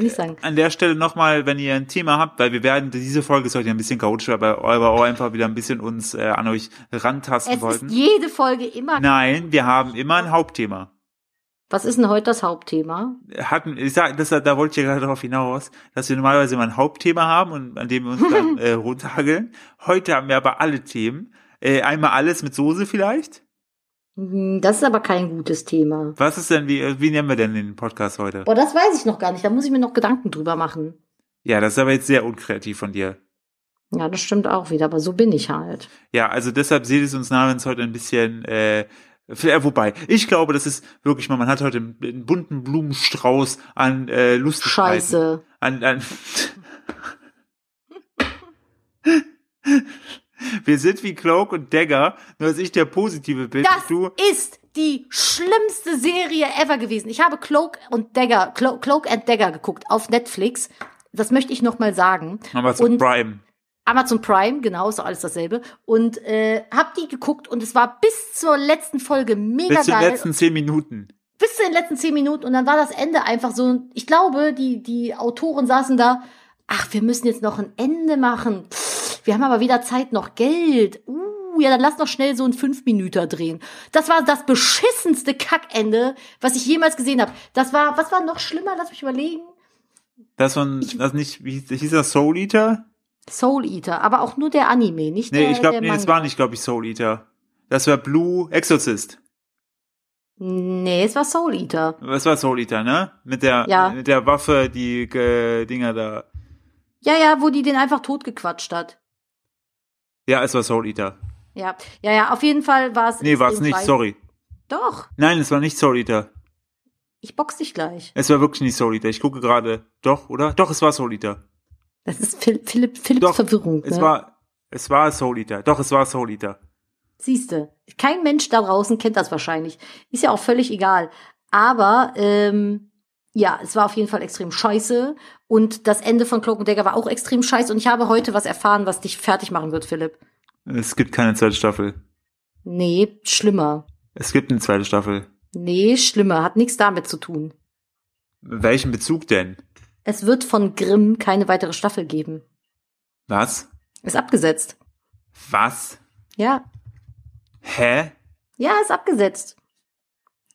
an der Stelle nochmal, wenn ihr ein Thema habt, weil wir werden, diese Folge ist heute ein bisschen chaotisch, aber aber auch einfach wieder ein bisschen uns äh, an euch rantasten Es wollten. ist jede Folge immer. Nein, wir haben immer ein Hauptthema. Was ist denn heute das Hauptthema? hatten, ich sag, das, da wollte ich ja gerade darauf hinaus, dass wir normalerweise immer ein Hauptthema haben und an dem wir uns dann äh, runterhageln. Heute haben wir aber alle Themen. Äh, einmal alles mit Soße vielleicht. Hm, Das ist aber kein gutes Thema. Was ist denn, wie, äh, wie nennen wir denn den Podcast heute? Boah, das weiß ich noch gar nicht. Da muss ich mir noch Gedanken drüber machen. Ja, das ist aber jetzt sehr unkreativ von dir. Ja, das stimmt auch wieder, aber so bin ich halt. Ja, also deshalb seht es uns nach, wenn es heute ein bisschen, äh, äh, wobei, ich glaube, das ist wirklich mal, man hat heute einen, einen bunten Blumenstrauß an äh, Lustigkeiten. Scheiße. An, an Wir sind wie Cloak und Dagger, nur dass ich der Positive bin. Das du, ist die schlimmste Serie ever gewesen. Ich habe Cloak und Dagger, Clo Cloak and Dagger geguckt auf Netflix. Das möchte ich noch mal sagen. Amazon und Prime. Amazon Prime, genau, ist doch alles dasselbe. Und äh, hab die geguckt und es war bis zur letzten Folge mega Bis zu den geil. letzten zehn Minuten. bis zu den letzten zehn Minuten und dann war das Ende einfach so, ich glaube, die, die Autoren saßen da, ach, wir müssen jetzt noch ein Ende machen. Pff, wir haben aber weder Zeit noch Geld. Uh, ja, dann lass noch schnell so ein fünf Minuten drehen. Das war das beschissenste Kackende, was ich jemals gesehen habe. Das war, was war noch schlimmer? Lass mich überlegen. Das von, das nicht, wie hieß das Soul Eater? Soul Eater, aber auch nur der Anime, nicht Nee, der ich glaube, der nee, das Manga. war nicht, glaube ich, Soul Eater. Das war Blue Exorcist. Nee, es war Soul Eater. Das war Soul Eater, ne? Mit der, Ja. mit der Waffe, die äh, Dinger da. Ja, ja, wo die den einfach totgequatscht hat. Ja, es war Soul Eater. Ja, ja, ja, auf jeden Fall war es. Nee, war es nicht, scheiße. sorry. Doch, Nein, es war nicht Soul Eater. ich box dich gleich. Es war wirklich nicht Soul Eater. Ich gucke gerade. Doch, oder? Doch, es war Soul Eater. Das ist Phil- Philipp, Philipps Doch, Verwirrung. Es ne? war, es war Soul Eater. Doch, es war Soul Eater. Siehste, kein Mensch da draußen kennt das wahrscheinlich. Ist ja auch völlig egal. Aber ähm, ja, es war auf jeden Fall extrem scheiße. Und das Ende von Cloak Dagger war auch extrem scheiße. Und ich habe heute was erfahren, was dich fertig machen wird, Philipp. Es gibt keine zweite Staffel. Nee, schlimmer. Es gibt eine zweite Staffel. Nee, schlimmer. Hat nichts damit zu tun. Welchen Bezug denn? Es wird von Grimm keine weitere Staffel geben. Was? Ist abgesetzt. Was? Ja. Hä? Ja, ist abgesetzt.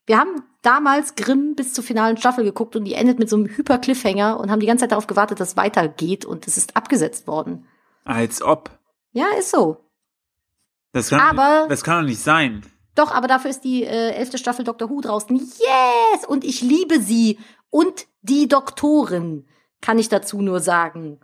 Wir haben damals Grimm bis zur finalen Staffel geguckt und die endet mit so einem Hyper-Cliffhanger und haben die ganze Zeit darauf gewartet, dass es weitergeht und es ist abgesetzt worden. Als ob. Ja, ist so. Das kann, Aber- das kann doch nicht sein. Doch, aber dafür ist die äh, elfte Staffel Doctor Who draußen. Yes! Und ich liebe sie. Und die Doktorin, kann ich dazu nur sagen.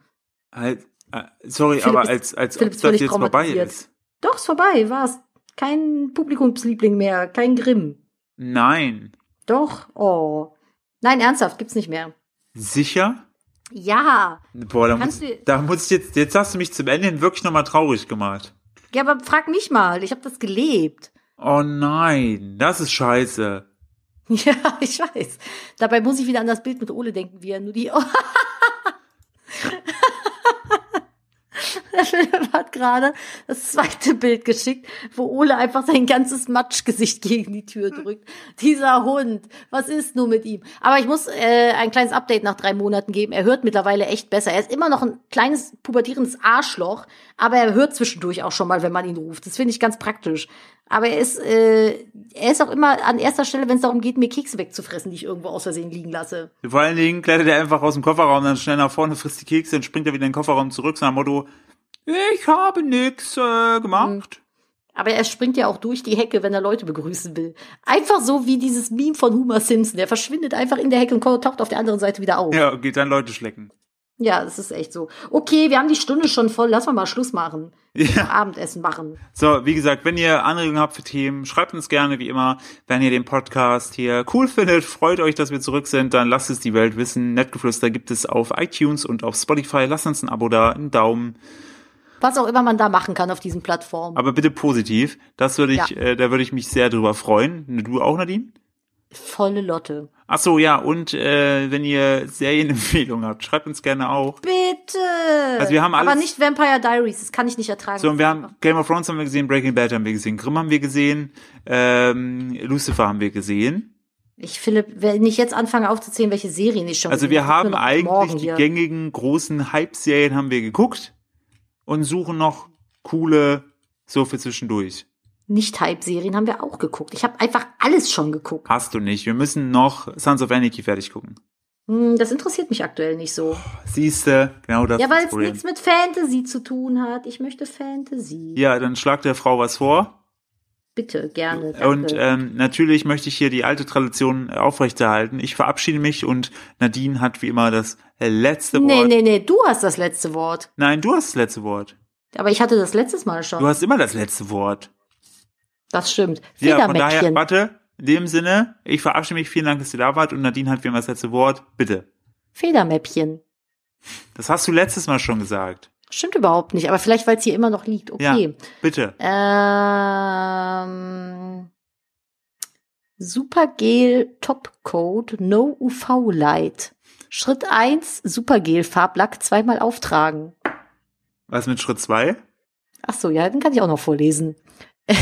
Als, äh, sorry, Philipp aber als, als ob das jetzt vorbei ist. Doch, ist vorbei, war's. Kein Publikumsliebling mehr, kein Grimm. Nein. Doch, oh. Nein, ernsthaft, gibt's nicht mehr. Sicher? Ja. Boah, da muss, da muss ich jetzt, jetzt hast du mich zum Ende hin wirklich nochmal traurig gemacht. Ja, aber frag mich mal, ich habe das gelebt. Oh nein, das ist scheiße. Ja, ich weiß. Dabei muss ich wieder an das Bild mit Ole denken, wie er nur die. Der Philipp hat gerade das zweite Bild geschickt, wo Ole einfach sein ganzes Matschgesicht gegen die Tür drückt. Dieser Hund, was ist nur mit ihm? Aber ich muss äh, ein kleines Update nach drei Monaten geben. Er hört mittlerweile echt besser. Er ist immer noch ein kleines pubertierendes Arschloch, aber er hört zwischendurch auch schon mal, wenn man ihn ruft. Das finde ich ganz praktisch. Aber er ist, äh, er ist auch immer an erster Stelle, wenn es darum geht, mir Kekse wegzufressen, die ich irgendwo aus Versehen liegen lasse. Vor allen Dingen klettert er einfach aus dem Kofferraum, dann schnell nach vorne, frisst die Kekse, dann springt er wieder in den Kofferraum zurück, so nach dem Motto, ich habe nix äh, gemacht. Aber er springt ja auch durch die Hecke, wenn er Leute begrüßen will. Einfach so wie dieses Meme von Homer Simpson. Der verschwindet einfach in der Hecke und taucht auf der anderen Seite wieder auf. Ja. Ja, geht dann Leute schlecken. das ist echt so. Okay, wir haben die Stunde schon voll. Lass mal mal Schluss machen. Ja. Abendessen machen. So, wie gesagt, wenn ihr Anregungen habt für Themen, schreibt uns gerne, wie immer. Wenn ihr den Podcast hier cool findet, freut euch, dass wir zurück sind, dann lasst es die Welt wissen. Nettgeflüster gibt es auf iTunes und auf Spotify. Lasst uns ein Abo da, einen Daumen. Was auch immer man da machen kann auf diesen Plattformen. Aber bitte positiv. Das würde ich, Ja. äh, da würde ich mich sehr drüber freuen. Du auch, Nadine? Volle Lotte. Ach so, ja, und äh, wenn ihr Serienempfehlungen habt, schreibt uns gerne auch. Bitte. Also wir haben Aber alles- nicht Vampire Diaries. Das kann ich nicht ertragen. So, und wir haben Game of Thrones haben wir gesehen, Breaking Bad haben wir gesehen, Grimm haben wir gesehen, ähm, Lucifer haben wir gesehen. Ich, Philipp, wenn ich jetzt anfange aufzuzählen, welche Serien ich schon Also wir habe, haben eigentlich die gängigen großen Hype-Serien haben wir geguckt und suchen noch coole so für zwischendurch. Nicht-Hype-Serien haben wir auch geguckt. Ich habe einfach alles schon geguckt. Hast du nicht. Wir müssen noch Sons of Anarchy fertig gucken. Hm, das interessiert mich aktuell nicht so. Siehste, genau das Ja, weil es nichts mit Fantasy zu tun hat. Ich möchte Fantasy. Ja, dann schlag der Frau was vor. Bitte, gerne. Danke. Und ähm, natürlich möchte ich hier die alte Tradition aufrechterhalten. Ich verabschiede mich und Nadine hat wie immer das letzte nee, Wort. nee, nee, du hast das letzte Wort. Nein, du hast das letzte Wort. Aber ich hatte das letztes Mal Du schon. hast immer das letzte Wort. Das stimmt. Ja, von daher, Federmäppchen. warte, in dem Sinne, ich verabschiede mich, vielen Dank, dass ihr da wart und Nadine hat wie immer das letzte Wort. Bitte. Federmäppchen. Das hast du letztes Mal schon gesagt. Stimmt überhaupt nicht, aber vielleicht, weil es hier immer noch liegt. Ja, Okay. bitte. Ähm, Supergel Topcoat No UV Light. Schritt eins Supergel Farblack zweimal auftragen. Was mit Schritt zwei? Ach so, ja, den kann ich auch noch vorlesen.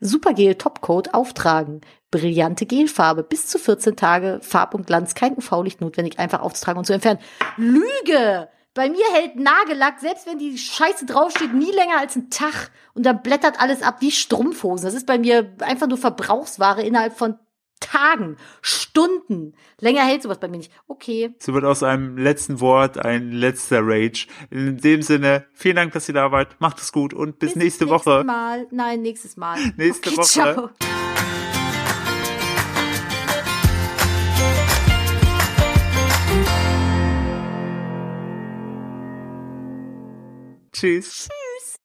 Supergel Topcoat auftragen. Brillante Gelfarbe. Bis zu 14 Tage. Farb und Glanz. Kein UV-Licht notwendig. Einfach aufzutragen und zu entfernen. Lüge! Bei mir hält Nagellack, selbst wenn die Scheiße draufsteht, nie länger als ein Tag. Und dann blättert alles ab wie Strumpfhosen. Das ist bei mir einfach nur Verbrauchsware innerhalb von Tagen, Stunden. Länger hält sowas bei mir nicht. Okay. So wird aus einem letzten Wort ein letzter Rage. In dem Sinne, vielen Dank, dass ihr da wart. Macht es gut und bis, bis nächste Woche. Mal. Nein, nächstes Mal. Nächste okay, Woche. Ciao. Tschüss.